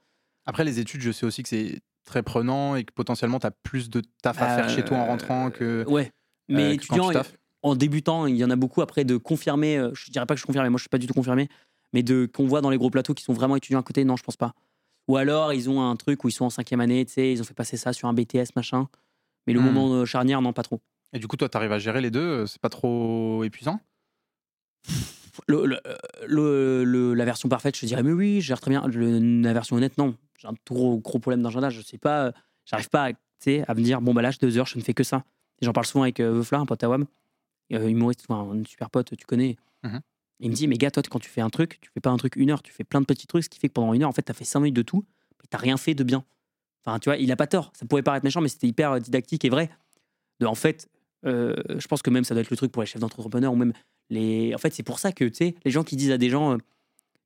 Après, les études, je sais aussi que c'est très prenant et que potentiellement, tu as plus de taf à faire chez toi en rentrant que, Ouais. Mais euh, étudiant, tu. En débutant, il y en a beaucoup après de confirmer. euh, Je dirais pas que je confirme, moi je suis pas du tout confirmé, mais de qu'on voit dans les gros plateaux qui sont vraiment étudiants à côté, non, je pense pas. Ou alors ils ont un truc où ils sont en cinquième année, tu sais, ils ont fait passer ça sur un BTS machin. Mais le Hmm. moment euh, charnière, non, pas trop. Et du coup, toi, tu arrives à gérer les deux, euh, c'est pas trop épuisant? Le- le- le- le- la version parfaite, je te dirais, mais oui, je gère très bien. La version honnête, non. J'ai un gros, gros problème d'agenda. Je sais pas, j'arrive pas à, à me dire, bon, bah là, j'ai deux heures, je ne fais que ça. J'en parle souvent avec euh, Veufla, un pote à WAM, euh, humoriste, un super pote, tu connais. Mhm. Il me dit, mais gars, toi, quand tu fais un truc, tu fais pas un truc une heure, tu fais plein de petits trucs, ce qui fait que pendant une heure, en fait, tu as fait cinq minutes de tout, mais tu rien fait de bien. Enfin, tu vois, il a pas tort. Ça pourrait paraître méchant, mais c'était hyper euh, didactique et vrai. De, en fait, euh, je pense que même ça doit être le truc pour les chefs d'entrepreneurs ou même les. En fait, c'est pour ça que, tu sais, les gens qui disent à des gens, euh,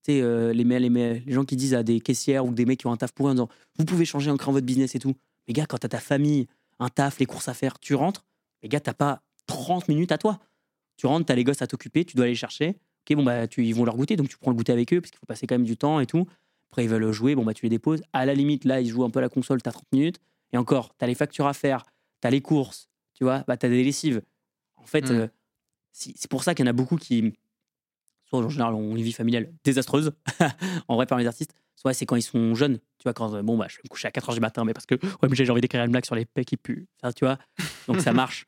tu sais, les, les, les, les gens qui disent à des caissières ou des mecs qui ont un taf pour eux en disant, vous pouvez changer en créant votre business et tout. Mais gars, quand t'as ta famille, un taf, les courses à faire, tu rentres, les gars, t'as pas 30 minutes à toi. Tu rentres, t'as les gosses à t'occuper, tu dois aller chercher. Ok, bon, bah, tu, ils vont leur goûter, donc tu prends le goûter avec eux, parce qu'il faut passer quand même du temps et tout. Après, ils veulent jouer, bon, bah, tu les déposes. À la limite, là, ils jouent un peu à la console, t'as 30 minutes. Et encore, t'as les factures à faire, t'as les courses, tu vois, bah, t'as des lessives. En fait, Mm. euh, c'est pour ça qu'il y en a beaucoup qui, soit en général, ont une vie familiale désastreuse, (laughs) en vrai, parmi les artistes, soit c'est quand ils sont jeunes, tu vois, quand, euh, bon, bah, je vais me coucher à 4h du matin, mais parce que, ouais, mais j'ai envie d'écrire une blague sur les pecs qui puent, Enfin, tu vois, donc ça (laughs) marche.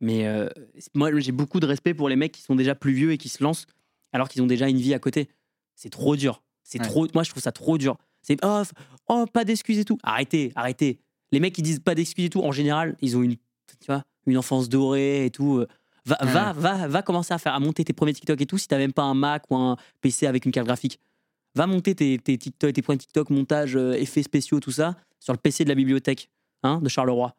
Mais euh, moi, j'ai beaucoup de respect pour les mecs qui sont déjà plus vieux et qui se lancent alors qu'ils ont déjà une vie à côté. C'est trop dur. C'est Ouais. trop. Moi, je trouve ça trop dur. C'est oh, oh, pas d'excuses et tout. Arrêtez, arrêtez. Les mecs qui disent pas d'excuses et tout, en général, ils ont une, tu vois, une enfance dorée et tout. Va, Ouais. va, va, va commencer à faire à monter tes premiers TikTok et tout. Si t'as même pas un Mac ou un PC avec une carte graphique, va monter tes, tes TikTok, tes premiers TikTok, montage, euh, effets spéciaux, tout ça, sur le PC de la bibliothèque, hein, de Charleroi.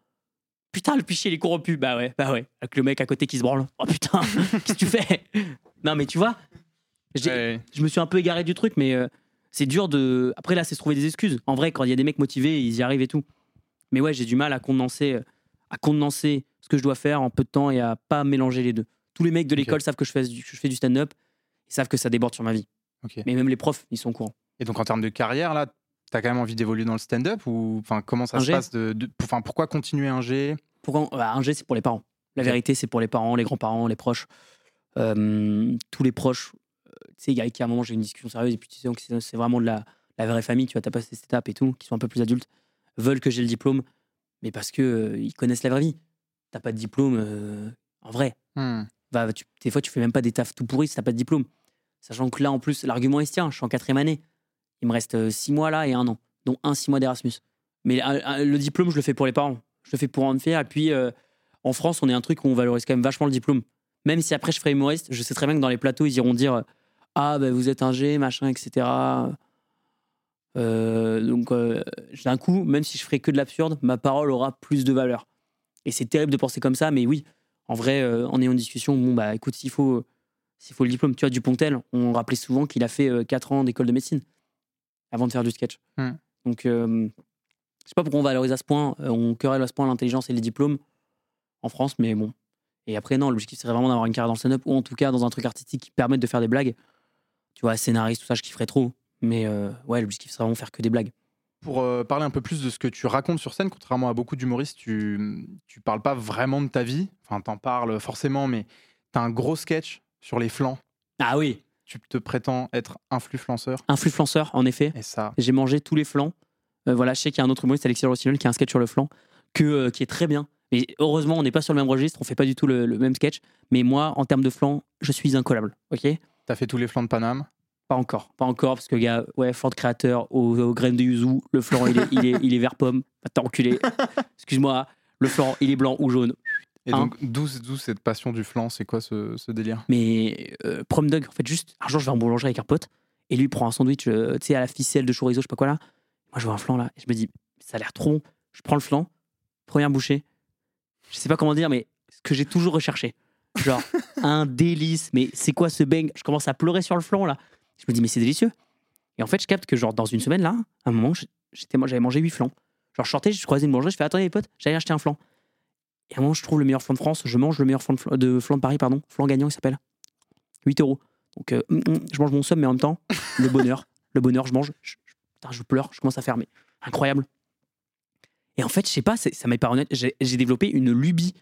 Putain, le fichier il est corrompu. Bah ouais, bah ouais. Avec le mec à côté qui se branle. Oh putain, (laughs) qu'est-ce que tu fais? Non mais tu vois, Ouais. je me suis un peu égaré du truc, mais euh, c'est dur de. Après là, c'est se trouver des excuses. En vrai, quand il y a des mecs motivés, ils y arrivent et tout. Mais ouais, j'ai du mal à condenser, à condenser ce que je dois faire en peu de temps et à pas mélanger les deux. Tous les mecs de l'école savent que je fais du, je fais du stand-up. Ils savent que ça déborde sur ma vie. Ok. Mais même les profs, ils sont au courant. Et donc, en termes de carrière, là, t'as quand même envie d'évoluer dans le stand-up ou enfin, comment ça Un se G passe de, de- enfin, Pourquoi continuer un G? Pourquoi bah, Un G, c'est pour les parents. La vérité, c'est pour les parents, les grands-parents, les proches. Euh, tous les proches. Euh, tu sais, il y a un moment, j'ai une discussion sérieuse et puis tu sais que c'est vraiment de la, la vraie famille. Tu vois, t'as passé cette étape et tout, qui sont un peu plus adultes, veulent que j'ai le diplôme, mais parce que euh, ils connaissent la vraie vie. T'as pas de diplôme euh, en vrai. Hmm. Va, tu- des fois, tu fais même pas des tafs tout pourris si t'as pas de diplôme. Sachant que là, en plus, l'argument est se tient. Je suis en quatrième année. Il me reste euh, six mois là et un an, dont un six mois d'Erasmus. Mais euh, euh, le diplôme, je le fais pour les parents. Je le fais pour en faire. Et puis, en France, on est un truc où on valorise quand même vachement le diplôme. Même si après, je ferai humoriste, je sais très bien que dans les plateaux, ils iront dire Ah, ben vous êtes un G, machin, etc. Donc, d'un coup, même si je ferai que de l'absurde, ma parole aura plus de valeur. Et c'est terrible de penser comme ça, mais oui, en vrai, en ayant une discussion, bon, bah écoute, s'il faut, s'il faut le diplôme, tu vois, Dupontel, on rappelait souvent qu'il a fait 4 ans d'école de médecine avant de faire du sketch. Hmm. Donc, euh, je sais pas pourquoi on valorise à ce point, euh, on querelle à ce point l'intelligence et les diplômes en France, mais bon. Et après, non, l'objectif serait vraiment d'avoir une carrière dans le stand-up ou en tout cas dans un truc artistique qui permette de faire des blagues. Tu vois, scénariste, tout ça, je kifferais trop. Mais euh, ouais, l'objectif serait vraiment faire que des blagues. Pour euh, parler un peu plus de ce que tu racontes sur scène, contrairement à beaucoup d'humoristes, tu, tu parles pas vraiment de ta vie. Enfin, t'en parles forcément, mais t'as un gros sketch sur les flancs. Ah oui, Tu te prétends être influenceur? influenceur, en effet. Et ça, J'ai mangé tous les flancs. Euh, voilà, je sais qu'il y a un autre humoriste, Alexis Rossignol, qui a un sketch sur le flanc, que, euh, qui est très bien. Mais heureusement, on n'est pas sur le même registre, on fait pas du tout le, le même sketch. Mais moi, en termes de flanc, je suis incollable. Ok? T'as fait tous les flancs de Paname? Pas encore. Pas encore, parce que, gars, ouais, flanc de créateur aux, aux graines de yuzu, le flanc, il est, il est, il est vert pomme. Va t'enculer. (laughs) Excuse-moi, le flanc, il est blanc ou jaune. Et Hein donc, d'où cette passion du flanc C'est quoi ce, ce délire? Mais euh, prom dog, en fait, juste un jour, je vais en boulangerie avec un pote et lui il prend un sandwich, euh, tu sais, à la ficelle de chorizo, je sais pas quoi là. Moi, je vois un flan là et je me dis, ça a l'air trop bon. Je prends le flan, première bouchée. je sais pas comment dire, mais ce que j'ai toujours recherché. Genre, (laughs) un délice, mais c'est quoi ce bang? Je commence à pleurer sur le flanc là. Je me dis, mais c'est délicieux. Et en fait, je capte que, genre, dans une semaine là, à un moment, j'étais, j'avais mangé 8 flancs. Genre, je sortais, je croisais une boulangerie, je fais, attendez les potes, j'allais acheter un flan. Et à un moment, je trouve le meilleur flan de France, je mange le meilleur flan de, flan- de, flan de Paris, pardon, flan gagnant, il s'appelle. 8 euros. Donc, euh, hum, hum, je mange mon somme, mais en même temps, le bonheur, (laughs) le bonheur, je mange, je, je- putain, je pleure, je commence à fermer. Incroyable. Et en fait, je sais pas, ça m'est pas honnête, j'ai développé une lubie.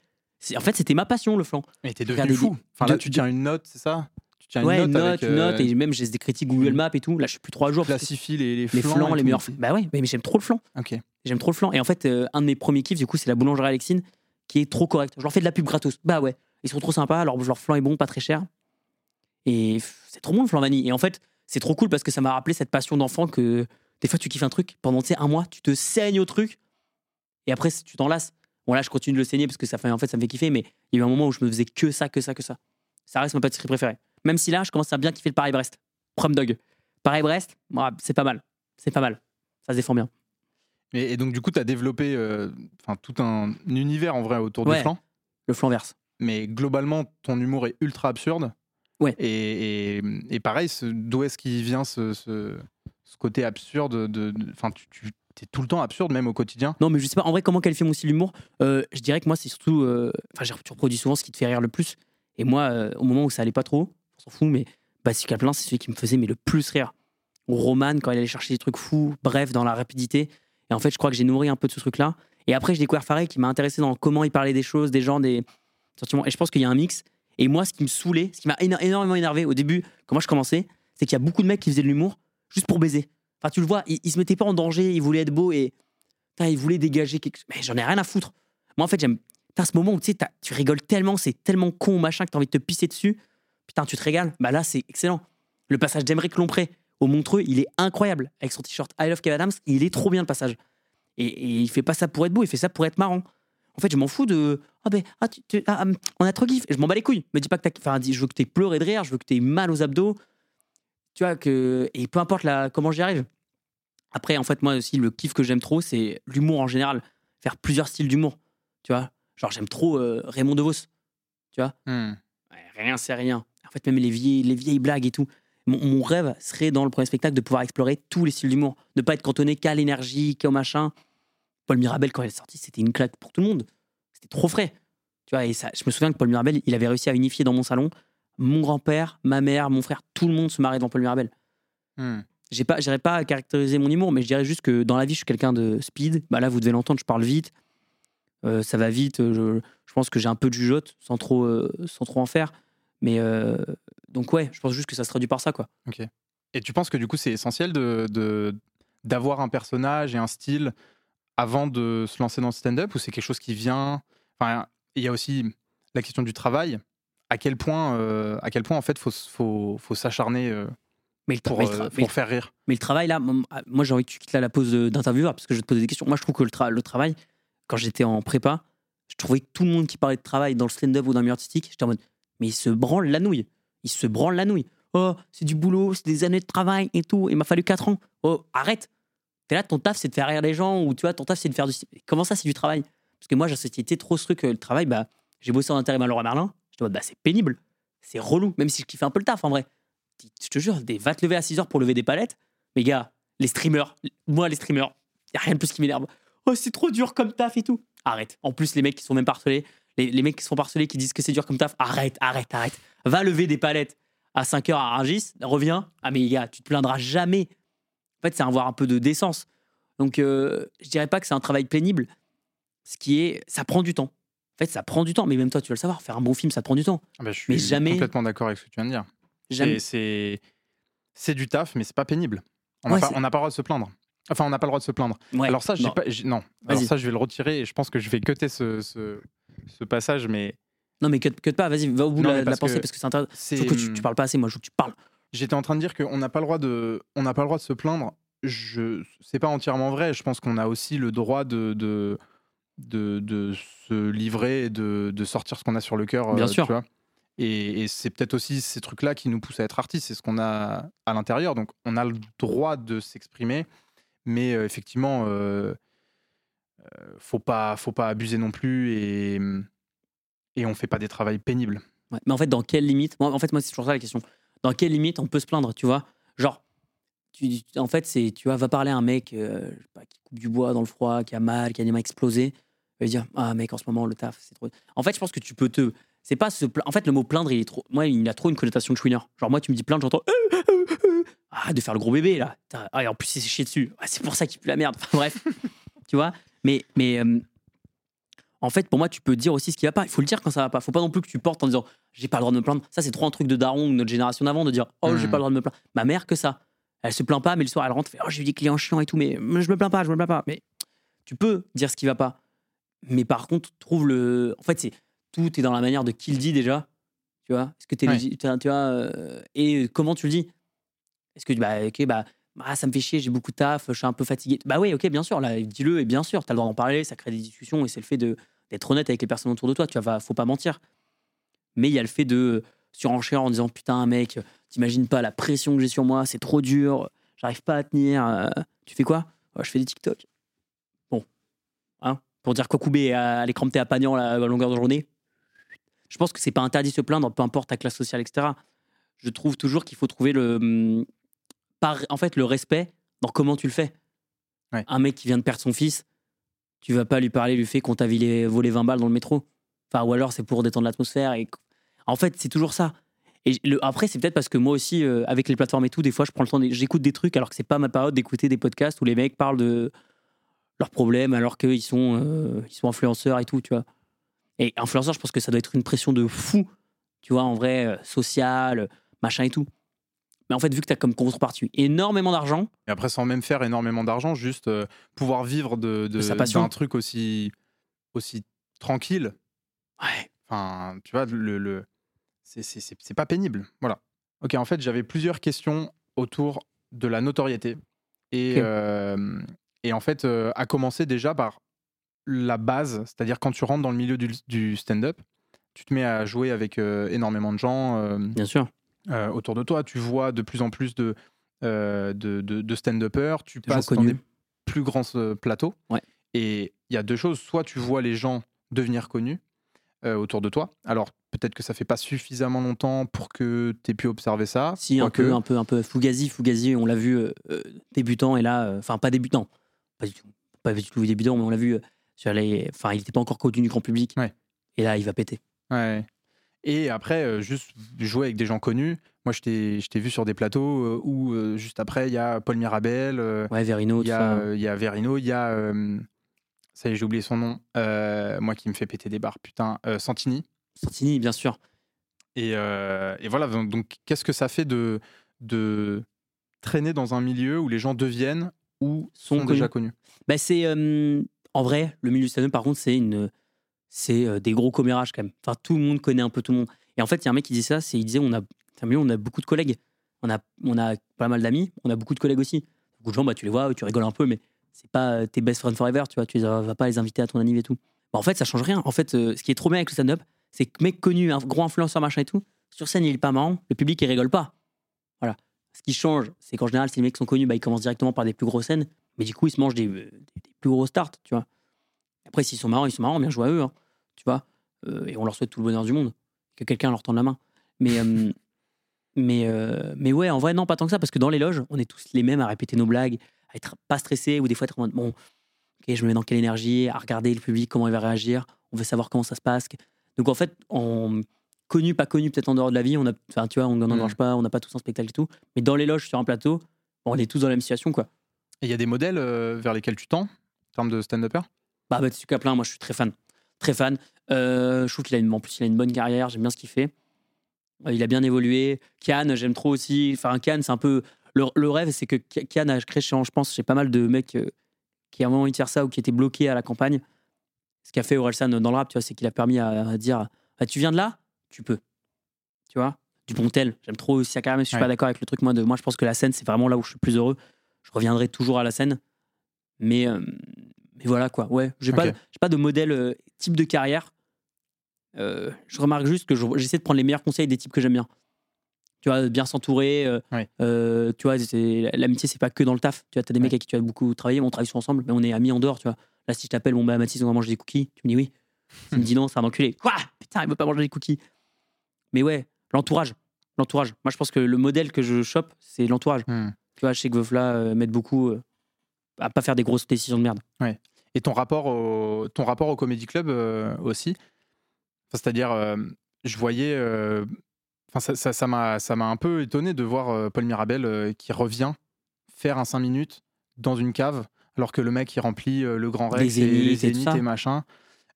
En fait, c'était ma passion, le flan. Mais t'es devenu fou. Enfin, là, de- tu tiens une note, c'est ça? Tu tiens une ouais, note, une note, avec, une euh, note, et même j'ai des critiques Google Maps et tout. Là, je suis plus trois jours. classifie les, les Les flancs. flans, les meilleurs. Bah ouais, mais j'aime trop le flan. Ok. J'aime trop le flan. Et en fait, euh, un de mes premiers kiffs, du coup, c'est la boulangerie Alexine, qui est trop correcte. Je leur fais de la pub gratos. Bah ouais, ils sont trop sympas. Alors, leur flan est bon, pas très cher. Et c'est trop bon le flan vanille. Et en fait, c'est trop cool parce que ça m'a rappelé cette passion d'enfant que des fois, tu kiffes un truc pendant un mois, tu te saignes au truc. Et après, tu t'en lasses. Bon, là, je continue de le saigner parce que ça fait, en fait, ça me fait kiffer. Mais il y a eu un moment où je me faisais que ça, que ça, que ça. Ça reste ma pâtisserie préférée. Même si là, je commence à bien kiffer le Paris-Brest. Prom Dog. Paris-Brest, c'est pas mal. C'est pas mal. Ça se défend bien. Et, et donc, du coup, tu as développé euh, tout un univers en vrai autour Ouais. du flan. Le flan verse. Mais globalement, ton humour est ultra absurde. Ouais. Et, et, et pareil, d'où est-ce qu'il vient ce, ce, ce côté absurde de, de- Enfin, tu, tu es tout le temps absurde, même au quotidien. Non, mais je sais pas, en vrai, comment qualifier mon style d'humour? Euh, Je dirais que moi, c'est surtout. euh, Enfin, j'ai- tu reproduis souvent ce qui te fait rire le plus. Et moi, euh, au moment où ça allait pas trop, on s'en fout, mais Bastille Caplin, c'est celui qui me faisait mais le plus rire. Roman, quand il allait chercher des trucs fous, bref, dans la rapidité. Et en fait, je crois que j'ai nourri un peu de ce truc-là. Et après, j'ai découvert Faré qui m'a intéressé dans comment il parlait des choses, des gens, des sentiments. Et je pense qu'il y a un mix. Et moi, ce qui me saoulait, ce qui m'a éno- énormément énervé au début, quand moi je commençais, c'est qu'il y a beaucoup de mecs qui faisaient de l'humour juste pour baiser. Enfin, tu le vois, ils, ils se mettaient pas en danger, ils voulaient être beaux et ils voulaient dégager quelque chose. Mais j'en ai rien à foutre. Moi, en fait, j'aime. Ce moment où tu rigoles tellement, c'est tellement con, machin, que t'as envie de te pisser dessus. Putain, tu te régales. Bah là, c'est excellent. Le passage d'Emeric Lompré au Montreux, il est incroyable. Avec son t-shirt I Love Kev Adams, il est trop bien le passage. Et, et il fait pas ça pour être beau, il fait ça pour être marrant. En fait, je m'en fous de. Ah ben, ah, tu- tu- ah, hum, on a trop kiff. Je m'en bats les couilles. Me dis pas que t'as. Enfin, je veux que t'aies pleuré de rire, je veux que t'aies mal aux abdos. Tu vois, que. Et peu importe la, comment j'y arrive. Après, en fait, moi aussi, le kiff que j'aime trop, c'est l'humour en général. Faire plusieurs styles d'humour. Tu vois Genre, j'aime trop euh, Raymond DeVos. Hmm. Ouais, rien, c'est rien. En fait, même les vieilles, les vieilles blagues et tout. Mon, mon rêve serait dans le premier spectacle de pouvoir explorer tous les styles d'humour. De pas être cantonné qu'à l'énergie, qu'au machin. Paul Mirabel, quand il est sorti, c'était une claque pour tout le monde. C'était trop frais. Tu vois, et ça, je me souviens que Paul Mirabel, il avait réussi à unifier dans mon salon mon grand-père, ma mère, mon frère, tout le monde se marrait devant Paul Mirabel. Hmm. J'ai pas, pas à caractériser mon humour, mais je dirais juste que dans la vie, je suis quelqu'un de speed. Bah là, vous devez l'entendre, je parle vite. Euh, ça va vite. euh, Je, je pense que j'ai un peu de jugeote, sans trop, euh, sans trop en faire. Mais euh, donc ouais, je pense juste que ça se traduit par ça, quoi. Et tu penses que du coup, c'est essentiel de, d'avoir un personnage et un style avant de se lancer dans le stand-up ou c'est quelque chose qui vient Enfin, il y a aussi la question du travail. À quel point, euh, à quel point en fait, faut, faut, faut s'acharner euh, pour, euh, pour faire rire. mais le travail là, moi moi, j'ai envie que tu quittes là la pause d'intervieweur parce que je vais te poser des questions. Moi, je trouve que le, tra- le travail, quand j'étais en prépa, je trouvais que tout le monde qui parlait de travail dans le stand-up ou dans le milieu artistique, j'étais en mode, mais il se branle la nouille. Se branle la nouille. Oh, c'est du boulot, c'est des années de travail et tout. Il m'a fallu 4 ans. Oh, arrête. T'es là, ton taf, c'est de faire rire les gens ou tu vois, ton taf, c'est de faire du. Comment ça, c'est du travail? Parce que moi, j'ai idée trop ce truc, euh, le travail, bah, j'ai bossé en intérim à Laurent Merlin. Je te bah, c'est pénible. C'est relou, même si je kiffe un peu le taf en vrai. Je te jure, des, va te lever à 6 heures pour lever des palettes. Mais gars, les streamers, moi, les streamers, y a rien de plus qui m'énerve. Oh, c'est trop dur comme taf et tout. Arrête. En plus, les mecs qui sont même pas harcelés, les, les mecs qui sont pas harcelés, qui disent que c'est dur comme taf, arrête, arrête, arrête. Va lever des palettes à 5 heures à Rungis, reviens. Ah, mais gars, tu te plaindras jamais. En fait, c'est avoir un peu de décence. Donc, euh, je dirais pas que c'est un travail pénible. Ce qui est, ça prend du temps. En fait, ça prend du temps. Mais même toi, tu vas le savoir. Faire un bon film, ça prend du temps. Ah bah, je mais suis jamais- complètement d'accord avec ce que tu viens de dire. Jamais. C'est- du taf, mais c'est pas pénible. On n'a Ouais, pas, le droit de se plaindre. Enfin, on n'a pas le droit de se plaindre. Ouais. Alors ça, Non. pas, non. Alors ça, je vais le retirer et je pense que je vais cutter ce, ce, ce passage, mais Non, mais cut, cut pas. Vas-y, va au bout de la, pensée que parce que c'est intéressant. Faut que tu, tu parles pas assez. Moi, je veux que tu parles. J'étais en train de dire qu'on n'a pas le droit de, on pas le droit de se plaindre. Je, c'est pas entièrement vrai. Je pense qu'on a aussi le droit de, de, de, de se livrer et de, de sortir ce qu'on a sur le cœur. Bien euh, sûr. tu vois. Et, et c'est peut-être aussi ces trucs-là qui nous poussent à être artistes. C'est ce qu'on a à l'intérieur. Donc, on a le droit de s'exprimer. Mais euh, effectivement, euh, faut pas, faut pas abuser non plus et et on fait pas des travails pénibles. Mais en fait, dans quelle limite moi, En fait, moi, c'est toujours ça la question. Dans quelle limite on peut se plaindre, tu vois? Genre, tu, en fait, c'est, tu vois, va parler à un mec euh, qui coupe du bois dans le froid, qui a mal, qui a les mains explosées. Va dire, ah mec, en ce moment, le taf, c'est trop. En fait, je pense que tu peux te. C'est pas En fait, le mot plaindre, il est trop. Moi, il a trop une connotation de chouineur. Genre, moi, tu me dis plaindre, j'entends. (laughs) Ah, de faire le gros bébé, là. Ah, et en plus, il s'est chié dessus. Ah, c'est pour ça qu'il pue la merde. Enfin, bref. tu vois? Mais, mais euh, en fait, pour moi, tu peux dire aussi ce qui va pas. Il faut le dire quand ça va pas. Faut pas non plus que tu portes en disant j'ai pas le droit de me plaindre. Ça, c'est trop un truc de daron de notre génération d'avant de dire oh, j'ai Mhm. pas le droit de me plaindre. Ma mère, que ça. Elle se plaint pas, mais le soir, elle rentre, fait oh, j'ai eu des clients chiants et tout, mais je me plains pas, je me plains pas. Mais tu peux dire ce qui va pas. Mais par contre, trouve le. En fait, c'est tout est dans la manière de qui le dit déjà. Tu vois Est-ce que t'es Ouais. tu vois euh, Et comment tu le dis? Est-ce que bah ok bah ah, ça me fait chier, j'ai beaucoup de taf, je suis un peu fatigué. Bah oui, ok, bien sûr, là, dis-le et bien sûr, tu as le droit d'en parler, ça crée des discussions et c'est le fait d'être honnête avec les personnes autour de toi. Tu vas, faut pas mentir. Mais il y a le fait de surenchère en disant putain mec, t'imagines pas la pression que j'ai sur moi, c'est trop dur, j'arrive pas à tenir. euh, tu fais quoi? Je fais des TikTok. Bon, hein, pour dire couper à aller cramper à Pagnan là, à longueur de journée. Je pense que c'est pas interdit de se plaindre, peu importe ta classe sociale, etc. Je trouve toujours qu'il faut trouver le, hum, par, en fait, le respect dans comment tu le fais. Ouais. Un mec qui vient de perdre son fils, tu vas pas lui parler du fait qu'on t'a volé, volé 20 balles dans le métro. Enfin, ou alors c'est pour détendre l'atmosphère. Et... En fait, c'est toujours ça. Et le- après, c'est peut-être parce que moi aussi, euh, avec les plateformes et tout, des fois, je prends le temps, j'écoute des trucs alors que c'est pas ma période d'écouter des podcasts où les mecs parlent de leurs problèmes alors qu'ils sont, euh, ils sont influenceurs et tout, tu vois. Et influenceur, je pense que ça doit être une pression de fou, tu vois, en vrai, euh, sociale, machin et tout. Mais en fait, vu que tu as comme contrepartie énormément d'argent, Et après, sans même faire énormément d'argent, juste euh, pouvoir vivre de, de- De d'un truc aussi, aussi tranquille. ouais, Enfin, tu vois, le, le- c'est, c'est, c'est- c'est pas pénible. Voilà. Ok, en fait, j'avais plusieurs questions autour de la notoriété. Et, euh, et en fait, euh, à commencer déjà par la base, c'est-à-dire quand tu rentres dans le milieu du, du stand-up, tu te mets à jouer avec euh, énormément de gens. bien sûr. Euh, autour de toi. Tu vois de plus en plus de, euh, de, de, de stand-uppers. Tu Des passes dans des plus grands euh, plateaux. Ouais. Et il y a deux choses. Soit tu vois les gens devenir connus euh, autour de toi. Alors peut-être que ça fait pas suffisamment longtemps pour que tu aies pu observer ça. Si, un peu, un peu, un peu. Fugazi, Fugazi, on l'a vu débutant et là, enfin, pas débutant, pas du tout, pas du tout débutant, mais on l'a vu sur les. Enfin, il n'était pas encore connu du grand public. Ouais. Et là, il va péter. Ouais. Et après, euh, juste jouer avec des gens connus. Moi, je t'ai vu sur des plateaux euh, où, euh, juste après, il y a Paul Mirabel, Ouais, Verino, il y, a, il y a Verino, il y a. euh, ça y est, j'ai oublié son nom. Euh, moi qui me fait péter des barres, putain. euh, Santini. Santini, bien sûr. Et, et voilà, donc, donc, qu'est-ce que ça fait de, de traîner dans un milieu où les gens deviennent ou Sont sont, déjà connus Bah, c'est en vrai le milieu du stand-up par contre c'est une c'est euh, des gros commérages quand même. Enfin tout le monde connaît un peu tout le monde. Et en fait il y a un mec qui disait ça, c'est il disait on a on a beaucoup de collègues, on a on a pas mal d'amis, on a beaucoup de collègues aussi. Beaucoup de gens bah tu les vois, tu rigoles un peu mais c'est pas euh, tes best friends forever, tu vois, tu les as- vas pas les inviter à ton anniv et tout. Bah, en fait ça change rien. En fait euh, ce qui est trop bien avec le stand-up, c'est que mec connu, un gros influenceur machin et tout, sur scène il est pas marrant, le public il rigole pas. Voilà. Ce qui change, c'est qu'en général, si les mecs sont connus, bah, ils commencent directement par des plus grosses scènes. Mais du coup, ils se mangent des plus gros starts, tu vois. Après, s'ils sont marrants, ils sont marrants, bien joué à eux, hein, tu vois. Euh, et on leur souhaite tout le bonheur du monde. Que quelqu'un leur tende la main. Mais, euh, (laughs) mais, euh, mais ouais, en vrai, non, pas tant que ça, parce que dans les loges, on est tous les mêmes à répéter nos blagues, à être pas stressés, ou des fois être en mode, bon, ok, je me mets dans quelle énergie, à regarder le public, comment il va réagir, on veut savoir comment ça se passe. Donc en fait, en connu, pas connu, peut-être en dehors de la vie, on a, enfin, tu vois, on n'en Mm. mange pas, on n'a pas tous un spectacle et tout. Mais dans les loges, sur un plateau, on est tous dans la même situation, quoi. Et il y a des modèles euh, vers lesquels tu tends en termes de stand-upper? Bah, Baptiste Caplin, moi je suis très fan. Très fan. Euh, je trouve qu'il a une, en plus il a une bonne carrière, j'aime bien ce qu'il fait. Euh, il a bien évolué. Kian, j'aime trop aussi. Enfin, Kian, c'est un peu. Le, le rêve, c'est que Ki- Kian a créé, je pense, j'ai pas mal de mecs euh, qui à un moment de faire ça ou qui étaient bloqués à la campagne. Ce qu'a fait Orelsan dans le rap, tu vois, c'est qu'il a permis à, à dire Ah, Tu viens de là? Tu peux. Tu vois? Du Pontel, j'aime trop aussi sa carrière, je suis Ouais. pas d'accord avec le truc. Moi, de, moi, je pense que la scène, c'est vraiment là où je suis le plus heureux. Je reviendrai toujours à la scène. Mais, euh, mais voilà quoi. Ouais, j'ai pas, Ok. j'ai pas de modèle type de carrière. Euh, je remarque juste que je- j'essaie de prendre les meilleurs conseils des types que j'aime bien. Tu vois, bien s'entourer. euh, Ouais. euh, tu vois, l'amitié, c'est pas que dans le taf. Tu vois, t'as des mecs Ouais. avec qui tu as beaucoup travaillé, on travaille sur ensemble, mais on est amis en dehors, tu vois. Là, si je t'appelle, bon, bah, Mathis, on va manger des cookies, tu me dis oui. Tu me dis non, c'est un enculé. Quoi? Putain, il veut pas manger des cookies. Mais ouais, l'entourage. L'entourage. Moi, je pense que le modèle que je chope, c'est l'entourage. Hmm. Tu vois, je sais que Veufla m'aide beaucoup à pas faire des grosses décisions de merde. Et ton rapport au, ton rapport au Comedy Club euh, aussi? Enfin, C'est-à-dire, euh, je voyais. euh, Enfin, ça- m'a ça m'a un peu étonné de voir Paul Mirabel qui revient faire un 5 minutes dans une cave, alors que le mec il remplit le Grand Rex et les et zéniths ça. et machin.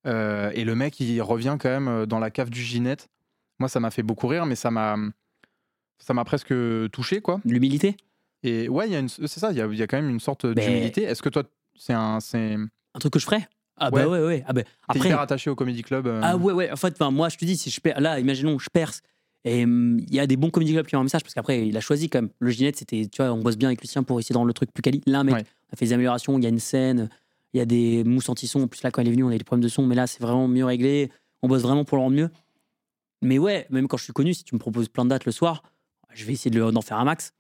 Euh, et le mec il revient quand même dans la cave du Ginette. Moi, ça m'a fait beaucoup rire, mais ça m'a ça m'a presque touché, quoi. L'humilité? Et ouais, c'est ça, il y a, y a quand même une sorte Mais- d'humilité. Est-ce que toi, c'est un, c'est, Un truc que je ferais? Ah bah Ouais. ouais, ouais. Ah bah, après, hyper attaché au Comedy Club euh, Ah ouais, ouais. En fait, moi, je te dis, si je perds, là, imaginons, je perce. Et hum, il y a des bons comédie clubs qui ont un message parce qu'après, il a choisi quand même. Le Ginette, c'était, tu vois, on bosse bien avec Lucien pour essayer de rendre le truc plus quali. Là, mec, Ouais. on a fait des améliorations. Il y a une scène, il y a des mousses anti-son. En plus, là, quand elle est venue, on a eu des problèmes de son. Mais là, c'est vraiment mieux réglé. On bosse vraiment pour le rendre mieux. Mais ouais, même quand je suis connu, si tu me proposes plein de dates le soir, je vais essayer de d'en faire un max.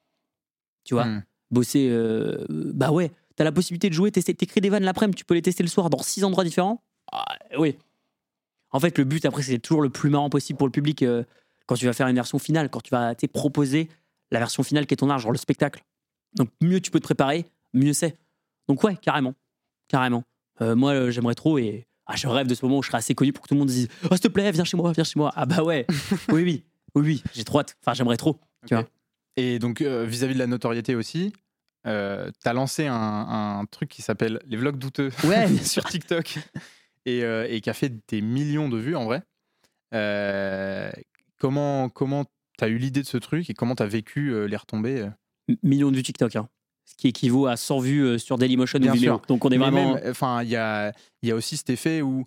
Tu vois, hmm. bosser. euh, bah ouais, t'as la possibilité de jouer, tester, t'écris des vannes l'après-midi, tu peux les tester le soir dans six endroits différents. Ah, oui. En fait, le but après, c'est toujours le plus marrant possible pour le public euh, quand tu vas faire une version finale, quand tu vas te proposer la version finale qui est ton art, genre le spectacle. Donc, mieux tu peux te préparer, mieux c'est. Donc, ouais, carrément. Carrément. Euh, moi, euh, j'aimerais trop et ah, je rêve de ce moment où je serai assez connu pour que tout le monde dise Oh, s'il te plaît, viens chez moi, viens chez moi. Ah, bah ouais. (laughs) oui, oui. Oui, oui. J'ai trop hâte. Enfin, j'aimerais trop. Tu Ok. vois. Et donc, vis-à-vis de la notoriété aussi, euh, t'as lancé un, un truc qui s'appelle les vlogs douteux (laughs) Ouais, sur TikTok et, euh, et qui a fait des millions de vues en vrai. Euh, comment comment t'as eu l'idée de ce truc et comment t'as vécu euh, les retombées millions de vues TikTok. hein. Ce qui équivaut à 100 vues sur Dailymotion ou Bien Vimeo. sûr. Donc on est Mais vraiment. enfin, il y a, il y a aussi cet effet où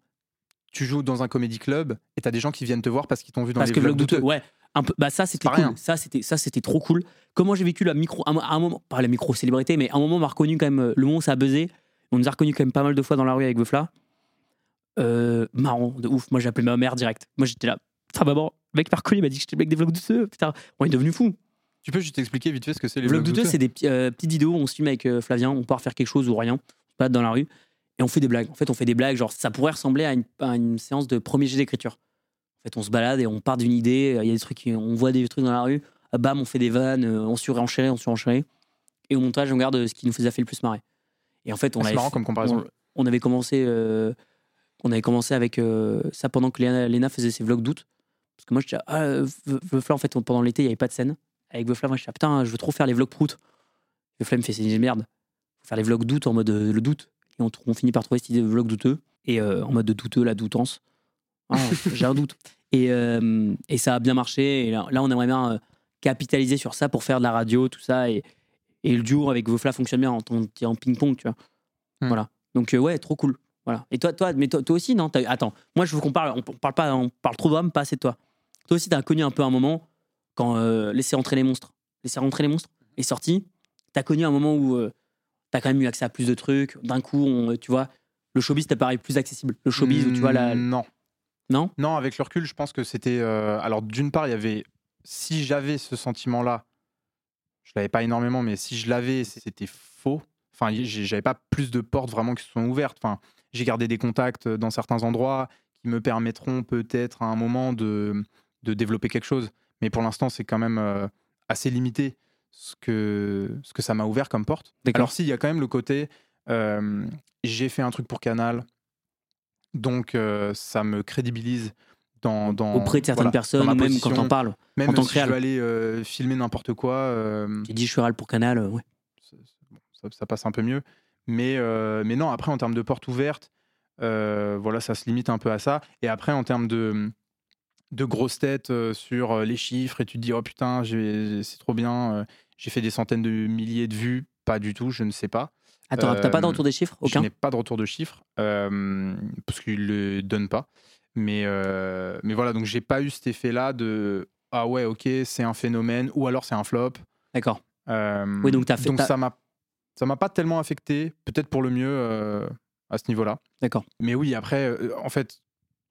tu joues dans un comédie club et t'as des gens qui viennent te voir parce qu'ils t'ont vu dans Parce les que vlogs vlog douteux. douteux. Ouais. Un peu, bah ça c'était pas cool. rien. Ça c'était ça c'était trop cool. Comment j'ai vécu la micro à un, moment pas la micro célébrité mais à un moment on m'a reconnu quand même euh, le moment où ça a buzzé. On nous a reconnu quand même pas mal de fois dans la rue avec Veufla. Euh, marrant de ouf. Moi j'ai appelé ma mère direct. Moi j'étais là. Maman, le mec m'a reconnu, il m'a dit que j'étais le mec des vlogs douteux. Putain, on est devenu fou. Tu peux juste expliquer vite fait ce que c'est les Vlog vlogs douteux, douteux c'est des euh, petites vidéos où on se filme avec euh, Flavien, on part faire quelque chose ou rien, balade dans la rue et on fait des blagues. En fait, on fait des blagues, genre ça pourrait ressembler à une, à une séance de premier jet d'écriture. Fait, on se balade et on part d'une idée, il y a des trucs, qui- on voit des trucs dans la rue, ah, bam, on fait des vannes, euh, on surenchérit, on surenchérit. Et au montage, on regarde euh, ce qui nous faisait fait le plus marrer. Et en fait, on Ah, c'est avait marrant comme comparaison. on, on avait commencé, euh, on avait commencé avec euh, ça pendant que Léna, Léna faisait ses vlogs d'août. Parce que moi, je ah, euh, Ve- Veufla, en fait, pendant l'été, il n'y avait pas de scène. Avec Veufla, moi, je disais, ah, putain, je veux trop faire les vlogs prout. Veufla me fait, c'est une merde. Faut faire les vlogs d'août en mode euh, le doute. Et on, finit par trouver cette idée de vlog douteux. Et euh, en mode de douteux, la doutance. Ah, (laughs) J'ai un doute. Et, euh, et ça a bien marché. Et là, là, on aimerait bien euh, capitaliser sur ça pour faire de la radio, tout ça. Et, et le duo avec Veufla fonctionne bien en, en, ping-pong, tu vois. Hmm. Voilà. Donc, euh, ouais, trop cool. Voilà. Et toi, toi, mais toi, toi aussi, non T'as- Attends, moi, je veux qu'on parle. On parle pas, on parle trop d'hommes, pas assez de toi. Toi aussi, t'as connu un peu un moment quand laisser rentrer les monstres. Laisser rentrer les monstres est sorti. T'as connu un moment où t'as quand même eu accès à plus de trucs. D'un coup, on, tu vois, le showbiz t'est paru plus accessible. Le showbiz où tu vois la. Mm, Non. Non? Non, avec le recul, je pense que c'était. euh, alors, d'une part, il y avait. Si j'avais ce sentiment-là, je l'avais pas énormément, mais si je l'avais, c'était faux. Enfin, y- j'ai- j'avais pas plus de portes vraiment qui se sont ouvertes. Enfin, j'ai gardé des contacts dans certains endroits qui me permettront peut-être à un moment de, de développer quelque chose. Mais pour l'instant, c'est quand même euh, assez limité ce que, ce que ça m'a ouvert comme porte. D'accord. Alors, si, il y a quand même le côté. euh, j'ai fait un truc pour Canal, donc euh, ça me crédibilise dans, dans- Auprès de certaines voilà, personnes, même quand t'en parles. Même en tant si que je réal. veux aller euh, filmer n'importe quoi, euh, Tu dis, je suis réel pour Canal. ouais. ça, ça passe un peu mieux. Mais, mais non, après, en termes de porte ouverte, voilà, ça se limite un peu à ça. Et après, en termes de, de grosses têtes sur les chiffres, et tu te dis, oh putain, c'est trop bien, j'ai fait des centaines de milliers de vues. Pas du tout, je ne sais pas. Attends, t'as pas de Euh, retour des chiffres? Je Aucun n'ai pas de retour de chiffres euh, parce qu'ils le donnent pas. Mais, euh, mais voilà, donc j'ai pas eu cet effet-là de ah ouais, ok, c'est un phénomène ou alors c'est un flop. D'accord. Euh, Oui, donc t'as fait- t'as- ça m'a ça m'a pas tellement affecté, peut-être pour le mieux à ce niveau-là. D'accord. Mais oui, après, en fait,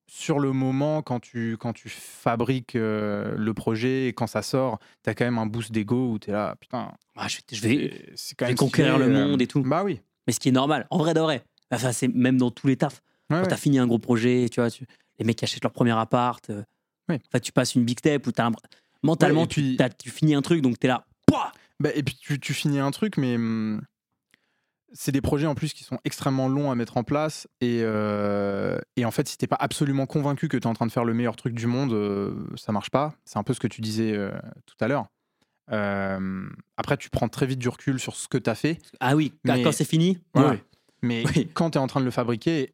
sur le moment, quand tu, quand tu fabriques euh, le projet et quand ça sort, tu as quand même un boost d'ego où tu es là, putain, Ah, je, vais- je vais, c'est- c'est quand je vais même conquérir le euh, monde et tout. Bah oui. Mais ce qui est normal, en vrai de vrai. Enfin, c'est même dans tous les tafs. Ouais, Quand ouais. t'as fini un gros projet, tu vois, tu- les mecs achètent leur premier appart. euh, Ouais. Enfin, tu passes une big step où t'as l'impr- mentalement, tu, t'as- tu finis un truc, donc t'es là. Pouah Bah, et puis tu, tu finis un truc, mais hum, c'est des projets en plus qui sont extrêmement longs à mettre en place. Et, euh, et en fait, si t'es pas absolument convaincu que tu es en train de faire le meilleur truc du monde, euh, ça marche pas. C'est un peu ce que tu disais euh, tout à l'heure. Euh, après, tu prends très vite du recul sur ce que tu as fait. Ah oui, quand, Mais- quand c'est fini, ouais. Mais Oui. quand tu es en train de le fabriquer,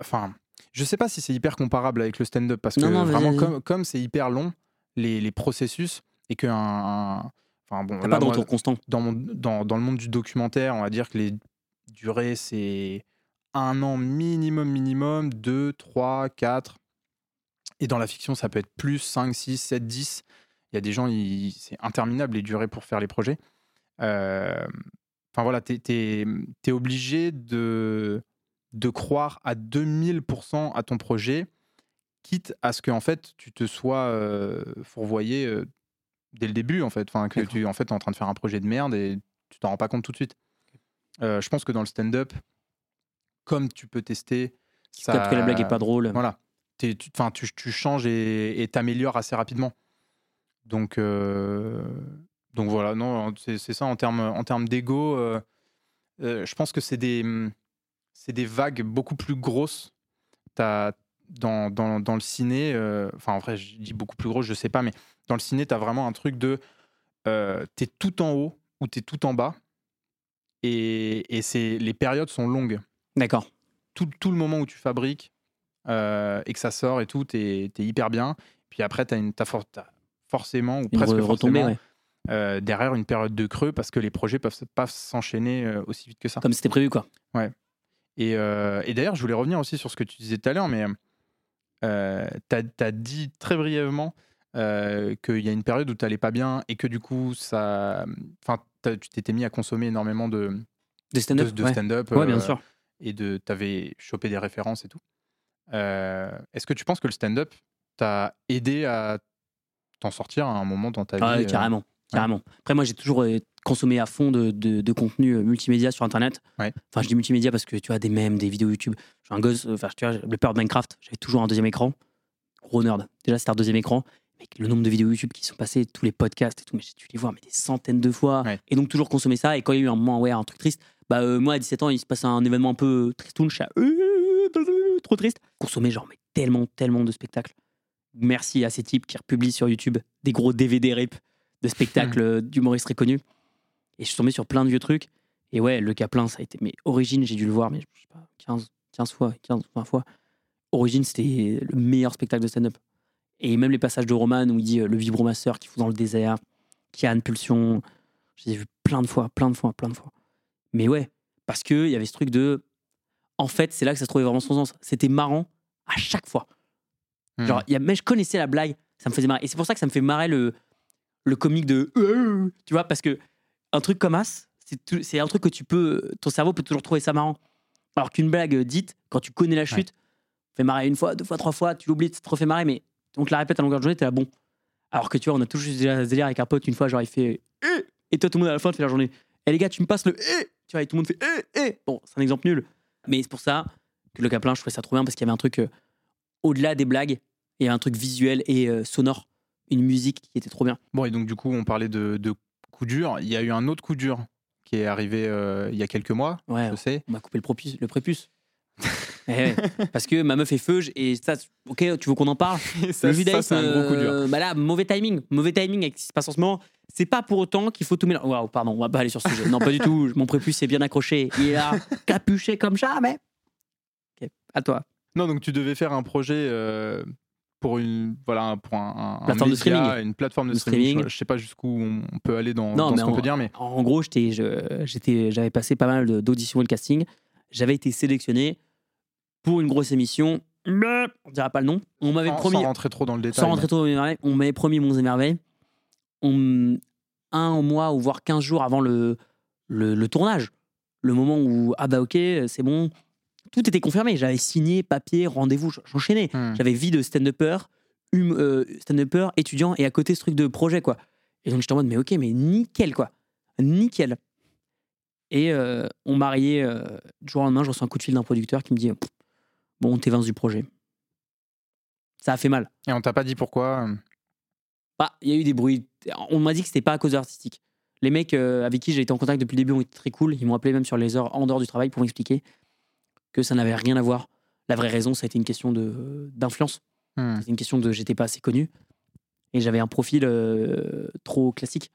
enfin, je sais pas si c'est hyper comparable avec le stand-up parce que Non, vraiment, vas-y. comme c'est hyper long, les, les processus, et que un, enfin bon, là, pas de moi, constant. dans, mon, dans, dans le monde du documentaire, on va dire que les durées, c'est un an minimum, minimum, 2, 3, 4. Et dans la fiction, ça peut être plus 5, 6, 7, 10. Il y a des gens, c'est interminable les durées pour faire les projets. Euh, Enfin voilà, tu es, obligé de, de croire à 2000% à ton projet, quitte à ce que en fait, tu te sois euh, fourvoyé euh, dès le début, en fait. Enfin, que tu en fait, es en train de faire un projet de merde et tu t'en rends pas compte tout de suite. Euh, je pense que dans le stand-up, comme tu peux tester, Tu captes que la blague est pas drôle. voilà. T'es- tu, tu, tu changes et t'améliores assez rapidement. Donc, euh, donc voilà, non, c'est ça en termes en termes d'ego. euh, euh, je pense que c'est des, des vagues beaucoup plus grosses. T'as- dans, dans, dans le ciné, enfin en vrai, je dis beaucoup plus gros, je sais pas, mais dans le ciné, tu as vraiment un truc de. Euh, tu es tout en haut ou tu es tout en bas. Et, et c'est les périodes sont longues D'accord. tout, tout le moment où tu fabriques euh, et que ça sort et tout, t'es es hyper bien. Puis après, t'as for- forcément ou Une presque re- forcément ouais. euh, derrière une période de creux parce que les projets peuvent pas s'enchaîner euh, aussi vite que ça. Comme c'était prévu, quoi. Et, euh, et d'ailleurs, je voulais revenir aussi sur ce que tu disais tout à l'heure, mais euh, t'as as dit très brièvement euh, qu'il y a une période où t'allais pas bien et que du coup, ça, tu t'étais mis à consommer énormément de, stand-up. de ouais. stand-up. Ouais, bien sûr. Et de t'avais chopé des références et tout. Euh, Est-ce que tu penses que le stand-up t'a aidé à t'en sortir à un moment dans ta Ah vie euh, carrément. carrément. Après, moi, j'ai toujours euh, consommé à fond de, de, de contenu multimédia sur Internet. Ouais. Enfin, je dis multimédia parce que tu vois, des mèmes, des vidéos YouTube. Je suis un gosse, enfin, tu vois, le peur de Minecraft, j'avais toujours un deuxième écran. Gros nerd. Déjà, c'était un deuxième écran. Mec, le nombre de vidéos YouTube qui sont passées, tous les podcasts et tout, mais j'ai dû les voir mais des centaines de fois. Ouais. Et donc, toujours consommer ça. Et quand il y a eu un moment, ouais, un truc triste, bah, euh, moi, à 17 ans, il se passe un événement un peu tristoun, je suis là, euh, trop triste. Consommer, genre, mais tellement, tellement de spectacles. Merci à ces types qui republient sur YouTube des gros DVD rip de spectacles euh, d'humoristes très connus. Et je suis tombé sur plein de vieux trucs. Et ouais, le Caplin, ça a été. Mais Origine, j'ai dû le voir, mais je sais pas, 15, 15 fois, 15, 20 fois. Origine, c'était le meilleur spectacle de stand-up. Et même les passages de Roman où il dit euh, le vibromasseur qui fout dans le désert, qui a une pulsion. Je les ai vus plein de fois, plein de fois, plein de fois. Mais ouais, parce qu'il y avait ce truc de. En fait, c'est là que ça se trouvait vraiment son sens. C'était marrant à chaque fois. hmm. Genre, y a, mais je connaissais la blague, ça me faisait marrer. Et c'est pour ça que ça me fait marrer le, le comique de. euh, Tu vois, parce que un truc comme As, c'est tout- c'est un truc que tu peux. Ton cerveau peut toujours trouver ça marrant. Alors qu'une blague dite, quand tu connais la chute, fait marrer une fois, deux fois, trois fois, tu l'oublies, ça te refait marrer, mais donc la répète à longueur de journée, t'es là bon. Alors que tu vois, on a toujours eu ce délire avec un pote, une fois, genre il fait. Eh Et toi, tout le monde à la fin, tu fais la journée. Et les gars, tu me passes le. Eh Tu vois, et tout le monde fait. Eh Eh Bon, c'est un exemple nul. Mais c'est pour ça que le Caplin, je trouvais ça trop bien parce qu'il y avait un truc. euh, au-delà des blagues, il y avait un truc visuel et euh, sonore, une musique qui était trop bien. Bon, et donc du coup, on parlait de, de coup dur. Il y a eu un autre coup dur qui est arrivé euh, il y a quelques mois, Ouais, je sais. on m'a coupé le, propus, le prépuce. Eh ouais, (laughs) parce que ma meuf est feuge et ça, ok, tu veux qu'on en parle ça, Le ça, judaïsme, c'est un gros coup dur. euh, bah là, mauvais timing, mauvais timing avec ce qui se passe en ce moment. C'est pas pour autant qu'il faut tout mélanger. Waouh, pardon, on va pas aller sur ce sujet. Non, pas du tout. (laughs) Mon prépuce est bien accroché. Il est là, capuché comme jamais. Ok, à toi. Non, donc tu devais faire un projet euh, pour une voilà pour un, Plateforme de streaming. une plateforme de, De streaming. streaming. Je sais pas jusqu'où on peut aller dans, Non, dans mais ce qu'on on- peut dire, mais En gros, j'étais, j'avais passé pas mal d'auditions et de casting. J'avais été sélectionné pour une grosse émission. Mais On dira pas le nom. On m'avait sans, promis. sans rentrer trop dans le détail. Sans rentrer trop dans les merveilles, on m'avait promis Monts et Merveilles. On, un mois ou voire 15 jours avant le, le, le tournage. Le moment où, ah bah ok, c'est bon. Tout était confirmé. J'avais signé, papier, rendez-vous, j'enchaînais. Hmm. J'avais vie de stand-upper, hum- euh, stand-upper, étudiant et à côté ce truc de projet, quoi. Et donc j'étais en mode, mais ok, mais nickel, quoi. Nickel. Et euh, on mariait, euh, du jour au lendemain, je reçois un coup de fil d'un producteur qui me dit Bon, t'es Vince du projet. Ça a fait mal. Et on t'a pas dit pourquoi euh, Bah, il y a eu des bruits. On m'a dit que c'était pas à cause de l'artistique. Les mecs euh, avec qui j'ai été en contact depuis le début ont été très cool. Ils m'ont appelé même sur les heures en dehors du travail pour m'expliquer que ça n'avait rien à voir. La vraie raison, ça a été une question d'influence. hmm. C'est une question de j'étais pas assez connu et j'avais un profil euh, trop classique.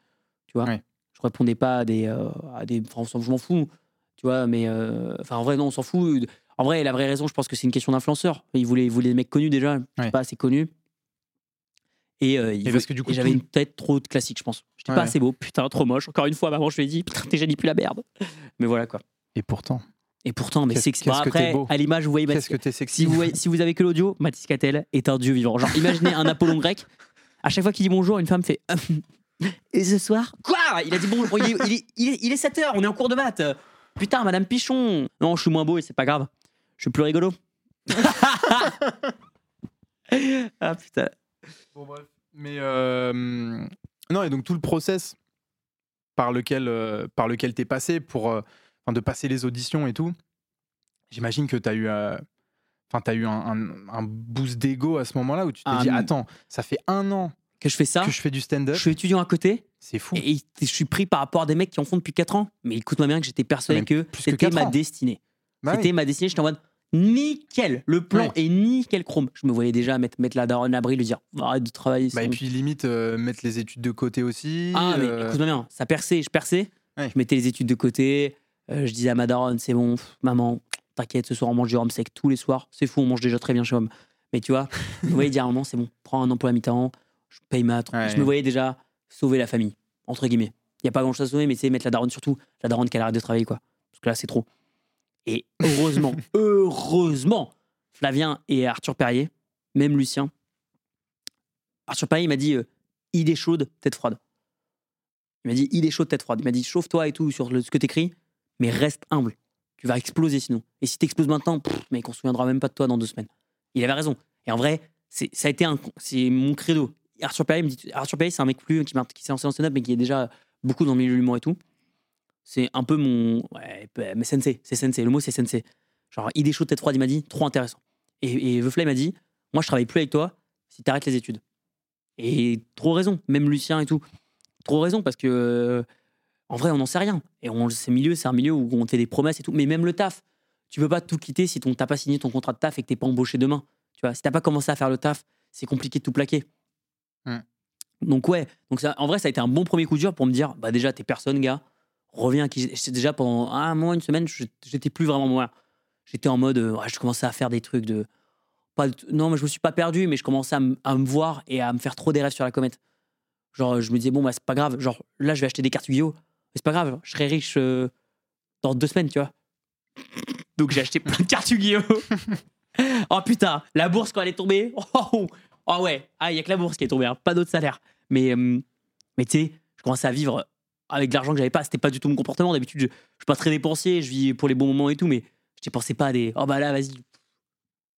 Tu vois, je répondais pas à des, euh, à des. Enfin, on je m'en fous. Tu vois, mais euh, enfin en vrai non, on s'en fout. En vrai, la vraie raison, je pense que c'est une question d'influenceur. Ils voulaient, ils voulaient des mecs connus déjà, Ouais. pas assez connus. Et, euh, Et parce que du coup, j'avais tout- une tête trop de classique, je pense. J'étais Ouais, pas assez beau, putain, trop moche. Encore une fois, maman, je lui ai dit, putain, t'es génie plus la merde. Mais voilà quoi. Et pourtant, Et pourtant, mais Qu'est-ce- c'est que qu'est-ce que t'es après, beau. à l'image, vous voyez qu'est-ce Mathis- que t'es si sexy vous, voyez- si vous avez que l'audio, Mathis Catel est un dieu vivant. Genre, imaginez un Apollon grec. À chaque fois qu'il dit bonjour, une femme fait. (laughs) Et ce soir Quoi? Il a dit bonjour. Il est, il est, il est, il est 7 heures, on est en cours de maths. Putain, Madame Pichon. Non, je suis moins beau et c'est pas grave. Je suis plus rigolo. (laughs) ah putain. Bon, bref. Mais euh, non, et donc tout le process par lequel, euh, par lequel t'es passé pour euh, enfin, de passer les auditions et tout, j'imagine que t'as eu, euh, enfin, t'as eu un, un- un boost d'ego à ce moment-là où tu t'es Ah, dit attends, ça fait un an Que je fais ça. que je fais du stand-up, Je suis étudiant à côté c'est fou. et, et je suis pris par rapport à des mecs qui en font depuis 4 ans. Mais écoute-moi bien que j'étais persuadé Même que c'était ma ans. destinée. Bah oui. C'était ma destinée, j'étais en mode nickel, le plan Ouais. est nickel chrome. Je me voyais déjà mettre, mettre la daronne à l'abri, lui dire arrête de travailler. Bah, et puis limite euh, mettre les études de côté aussi. ah, mais euh, écoute-moi bien, ça perçait, je perçais. Ouais. Je mettais les études de côté, euh, je disais à ma daronne c'est bon, pff, maman, t'inquiète, ce soir on mange du rhum sec tous les soirs. C'est fou, on mange déjà très bien chez Homme. Mais tu vois, je me voyais dire à un moment c'est bon, prends un emploi à mi-temps, je paye ma. Ouais. Je me voyais déjà sauver la famille, entre guillemets. Il n'y a pas grand-chose à sauver, mais c'est mettre la daronne surtout, la daronne qui arrête de travailler, quoi. Parce que là, c'est trop. Et heureusement, (laughs) heureusement, Flavien et Arthur Perrier, même Lucien, Arthur Perrier m'a dit euh, idée chaude, tête froide. Il m'a dit idée chaude, tête froide. Il m'a dit chauffe-toi et tout sur le- ce que t'écris, mais reste humble. Tu vas exploser sinon. Et si t'exploses maintenant, pff, mec, on se souviendra même pas de toi dans deux semaines. Il avait raison. Et en vrai, c'est, ça a été un, c'est mon credo. Arthur Perrier me dit, Arthur Perrier, c'est un mec plus qui, qui s'est lancé en stand-up, mais qui est déjà beaucoup dans le milieu de l'humour et tout. C'est un peu mon, ouais, mais sensei, c'est sensei. Le mot c'est sensei. Genre idée chaude, tête froide. Il m'a dit trop intéressant. Et, et Veufly m'a dit, moi je travaille plus avec toi si t'arrêtes les études. Et trop raison, même Lucien et tout. Trop raison parce que euh, en vrai, on n'en sait rien. Et on, ce milieu, c'est un milieu où on te fait des promesses et tout. Mais même le taf, tu peux pas tout quitter si t'as pas signé ton contrat de taf et que t'es pas embauché demain. Tu vois, si t'as pas commencé à faire le taf, c'est compliqué de tout plaquer. Hmm. Donc ouais, donc ça, en vrai, ça a été un bon premier coup dur pour me dire, bah déjà t'es personne, gars. Reviens qui déjà pendant un mois, une semaine, j'étais plus vraiment moi. J'étais en mode, je commençais à faire des trucs de, pas, non, mais je me suis pas perdu, mais je commençais à, me voir et à me faire trop des rêves sur la comète. Genre, je me disais, bon, bah, c'est pas grave. Genre, là, je vais acheter des cartes Yu-Gi-Oh! C'est pas grave, je serai riche euh, dans deux semaines, tu vois. Donc, j'ai acheté plein de cartes Yu-Gi-Oh! (laughs) oh putain, la bourse, quand elle est tombée. Oh, oh, oh ouais, ah, il y a que la bourse qui est tombée, hein, pas d'autre salaire. Mais, euh, mais tu sais, je commençais à vivre avec de l'argent que j'avais pas. C'était pas du tout mon comportement. D'habitude, je, je suis pas très dépensier, je vis pour les bons moments et tout, mais je dépensais pas à des. Oh bah là, vas-y,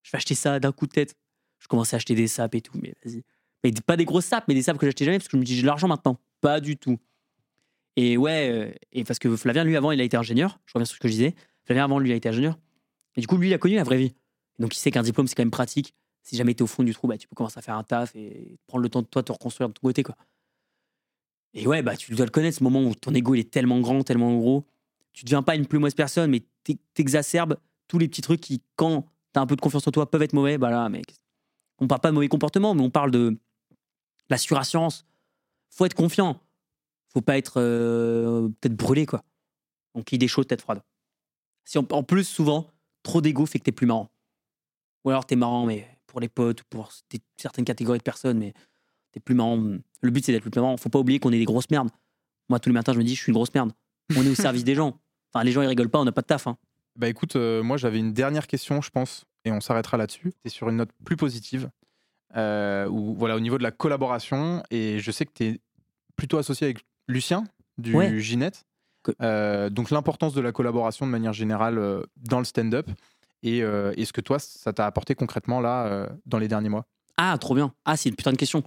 je vais acheter ça d'un coup de tête. Je commençais à acheter des sapes et tout, mais vas-y. Mais pas des grosses sapes, mais des sapes que j'achetais jamais parce que je me dis j'ai de l'argent maintenant. Pas du tout. Et ouais, euh, parce que Flavien, lui, avant, il a été ingénieur. Je reviens sur ce que je disais. Flavien, avant, lui, a été ingénieur. Et du coup, lui, il a connu la vraie vie. Donc, il sait qu'un diplôme, c'est quand même pratique. Si jamais tu es au fond du trou, bah, tu peux commencer à faire un taf et prendre le temps de toi te reconstruire de ton côté. Quoi. Et ouais, bah, tu dois le connaître, ce moment où ton ego il est tellement grand, tellement gros. Tu deviens pas une plus mauvaise personne, mais t'ex- t'exacerbes tous les petits trucs qui, quand t'as un peu de confiance en toi, peuvent être mauvais. Bah là, on parle pas de mauvais comportement, mais on parle de la surassurance. Faut être confiant. Faut pas être euh, peut-être brûlé, quoi. Donc, idée chaude, tête froide. Si en, en plus, souvent, trop d'ego fait que t'es plus marrant. Ou alors t'es marrant, mais pour les potes ou pour certaines catégories de personnes, mais t'es plus marrant. Le but, c'est d'être plus marrant. Faut pas oublier qu'on est des grosses merdes. Moi, tous les matins, je me dis, je suis une grosse merde. On est au service des gens. Enfin, les gens, ils rigolent pas, on n'a pas de taf. hein. Bah écoute, euh, moi j'avais une dernière question, je pense, et on s'arrêtera là-dessus. C'est sur une note plus positive, euh, où, voilà, au niveau de la collaboration, et je sais que tu es plutôt associé avec Lucien du Ouais. Ginette. Euh, donc l'importance de la collaboration de manière générale dans le stand-up, et, euh, et ce que toi, ça t'a apporté concrètement là, dans les derniers mois. Ah, trop bien. Ah, c'est une putain de question.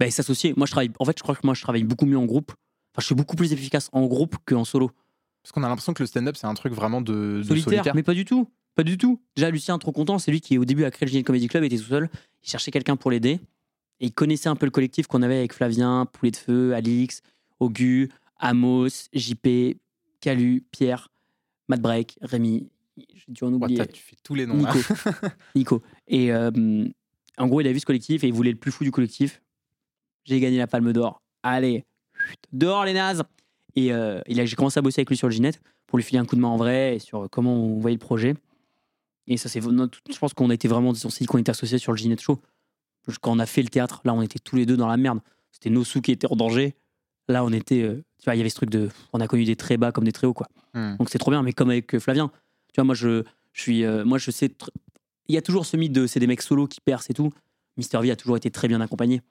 Bah, s'associer. Moi, je travaille. En fait, je crois que moi, je travaille beaucoup mieux en groupe. Enfin, je suis beaucoup plus efficace en groupe qu'en solo. Parce qu'on a l'impression que le stand-up, c'est un truc vraiment de, de solitaire, solitaire. mais pas du tout. Pas du tout. Déjà, Lucien, trop content, c'est lui qui, au début, a créé le Génie Comedy Club, était tout seul. Il cherchait quelqu'un pour l'aider. Et il connaissait un peu le collectif qu'on avait avec Flavien, Poulet de Feu, Alix, Augu, Amos, JP, Calu, Pierre, Matt Break, Rémi. J'ai dû en oublier. tu fais tous les noms. Nico. (laughs) Nico. Et euh, en gros, il a vu ce collectif et il voulait le plus fou du collectif. J'ai gagné la palme d'or. Allez, dehors les nazes. Et euh, j'ai commencé à bosser avec lui sur le Ginette pour lui filer un coup de main en vrai et sur comment on voyait le projet. Et ça, c'est. Je pense qu'on a été vraiment. On s'est dit qu'on était associés sur le Ginette Show. Quand on a fait le théâtre, là, on était tous les deux dans la merde. C'était nos sous qui étaient en danger. Là, on était. euh, tu vois, il y avait ce truc de. On a connu des très bas comme des très hauts, quoi. Hmm. Donc c'est trop bien, mais comme avec euh, Flavien. Tu vois, moi je, je suis, euh, moi je sais. Il y a toujours ce mythe de c'est des mecs solos qui percent et tout. Mister V a toujours été très bien accompagné.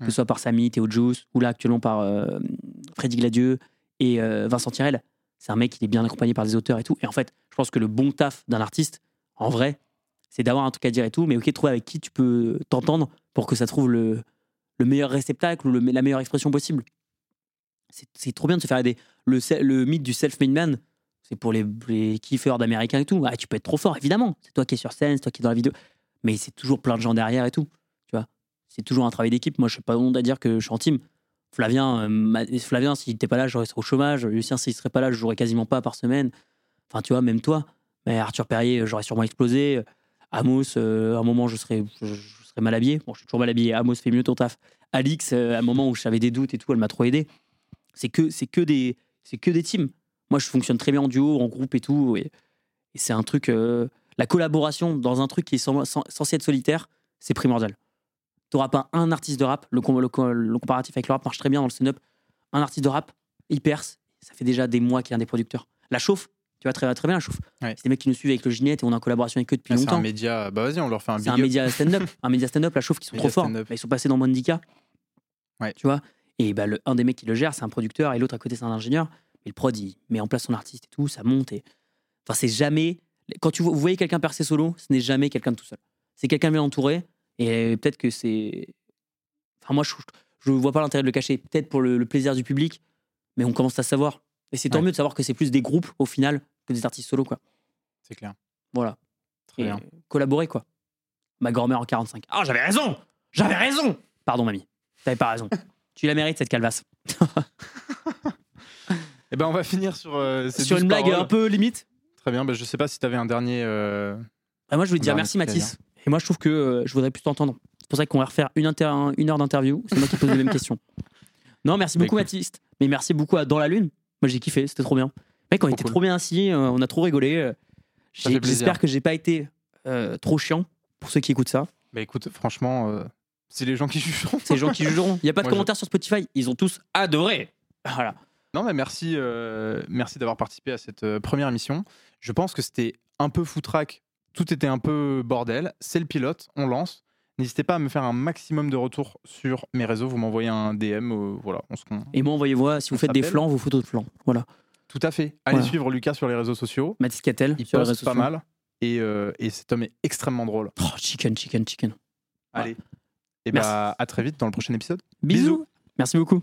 Que ce soit par Samy, Théo Juice, ou là actuellement par euh, Freddy Gladieux et euh, Vincent Tirel. C'est un mec qui est bien accompagné par des auteurs et tout. Et en fait, je pense que le bon taf d'un artiste, en vrai, c'est d'avoir un truc à dire et tout, mais ok, trouver avec qui tu peux t'entendre pour que ça trouve le, le meilleur réceptacle ou la meilleure expression possible. C'est trop bien de se faire aider. Le mythe du self-made man, c'est pour les, les kiffeurs d'américains et tout. Ah, tu peux être trop fort, évidemment. C'est toi qui es sur scène, c'est toi qui es dans la vidéo. Mais c'est toujours plein de gens derrière et tout. C'est toujours un travail d'équipe. Moi, je n'ai pas honte à dire que je suis en team. Flavien, euh, Flavien s'il n'était pas là, j'aurais au chômage. Lucien, s'il serait pas là, je jouerais quasiment pas par semaine. Enfin, tu vois, même toi. Arthur Perrier, euh, j'aurais sûrement explosé. Amos, euh, à un moment, je serais, je, serais mal habillé. Bon, je suis toujours mal habillé. Amos fait mieux ton taf. Alix, à un moment où j'avais des doutes et tout, elle m'a trop aidé. C'est que, c'est que des, c'est que des teams. Moi, je fonctionne très bien en duo, en groupe et tout. Et, c'est un truc. la collaboration dans un truc qui est censé être solitaire, c'est primordial. Tu n'auras pas un artiste de rap. Le, com- le co- le comparatif avec le rap marche très bien dans le stand-up. Un artiste de rap, il perce. Ça fait déjà des mois qu'il y a un des producteurs. La chauffe, tu vois très, très bien la chauffe. Ouais. C'est des mecs qui nous suivent avec le Ginette et on est en collaboration avec eux depuis Ah, c'est longtemps. un média. Bah vas-y, on leur fait un C'est big un up. média stand-up. (laughs) un média stand-up, la chauffe, qui sont Média trop forts. Bah, ils sont passés dans Mondica. Ouais. Tu vois? Et bah, le, un des mecs qui le gère, c'est un producteur et l'autre à côté, c'est un ingénieur. Et le prod, il met en place son artiste et tout, ça monte. Et... Enfin, c'est jamais. Quand tu vo- vous voyez quelqu'un percer solo, ce n'est jamais quelqu'un de tout seul. C'est quelqu'un bien entouré. Et peut-être que c'est. Enfin, moi, je, je vois pas l'intérêt de le cacher. Peut-être pour le, le plaisir du public, mais on commence à savoir. Et c'est tant Ouais. mieux de savoir que c'est plus des groupes au final que des artistes solo, quoi. C'est clair. Voilà. Très Et bien. collaborer, quoi. Ma grand-mère en 45. Ah, j'avais raison J'avais raison Pardon, mamie. T'avais pas raison. (laughs) tu la mérites, cette calvasse. (laughs) Eh ben, on va finir sur. euh, ces Sur une blague paroles. un peu limite. Très bien. Bah, je sais pas si tu avais un dernier. euh, Ah, moi, je voulais te dire merci, Mathis. Et moi, je trouve que euh, je voudrais plus t'entendre. C'est pour ça qu'on va refaire une, inter- une heure d'interview. C'est moi qui pose les mêmes questions. (laughs) Non, merci Bah, beaucoup, écoute. Mais merci beaucoup à Dans la Lune. Moi, j'ai kiffé. C'était trop bien. Mec, on Trop était cool. trop bien assis. euh, on a trop rigolé. euh, Ça j'ai- fait plaisir. J'espère que j'ai pas été euh, trop chiant pour ceux qui écoutent ça. Bah écoute, franchement, euh, c'est les gens qui (laughs) jugeront. C'est les gens qui jugeront. Il n'y a pas de Moi, je- commentaires sur Spotify. Ils ont tous adoré. Voilà. Non, mais merci, euh, merci d'avoir participé à cette euh, première émission. Je pense que c'était un peu foutraque. Tout était un peu bordel. C'est le pilote. On lance. N'hésitez pas à me faire un maximum de retours sur mes réseaux. Vous m'envoyez un DM. euh, voilà, on se Et moi, envoyez-moi, si vous faites des flancs, vos photos de flancs. Voilà. Tout à fait. Allez Voilà. suivre Lucas sur les réseaux sociaux. Mathis Cattel, Il sur les poste réseaux pas sociaux. mal. Et, euh, et cet homme est extrêmement drôle. Oh, chicken, chicken, chicken. Allez. Et Merci. bah, à très vite dans le prochain épisode. Bisous. Bisous. Merci beaucoup.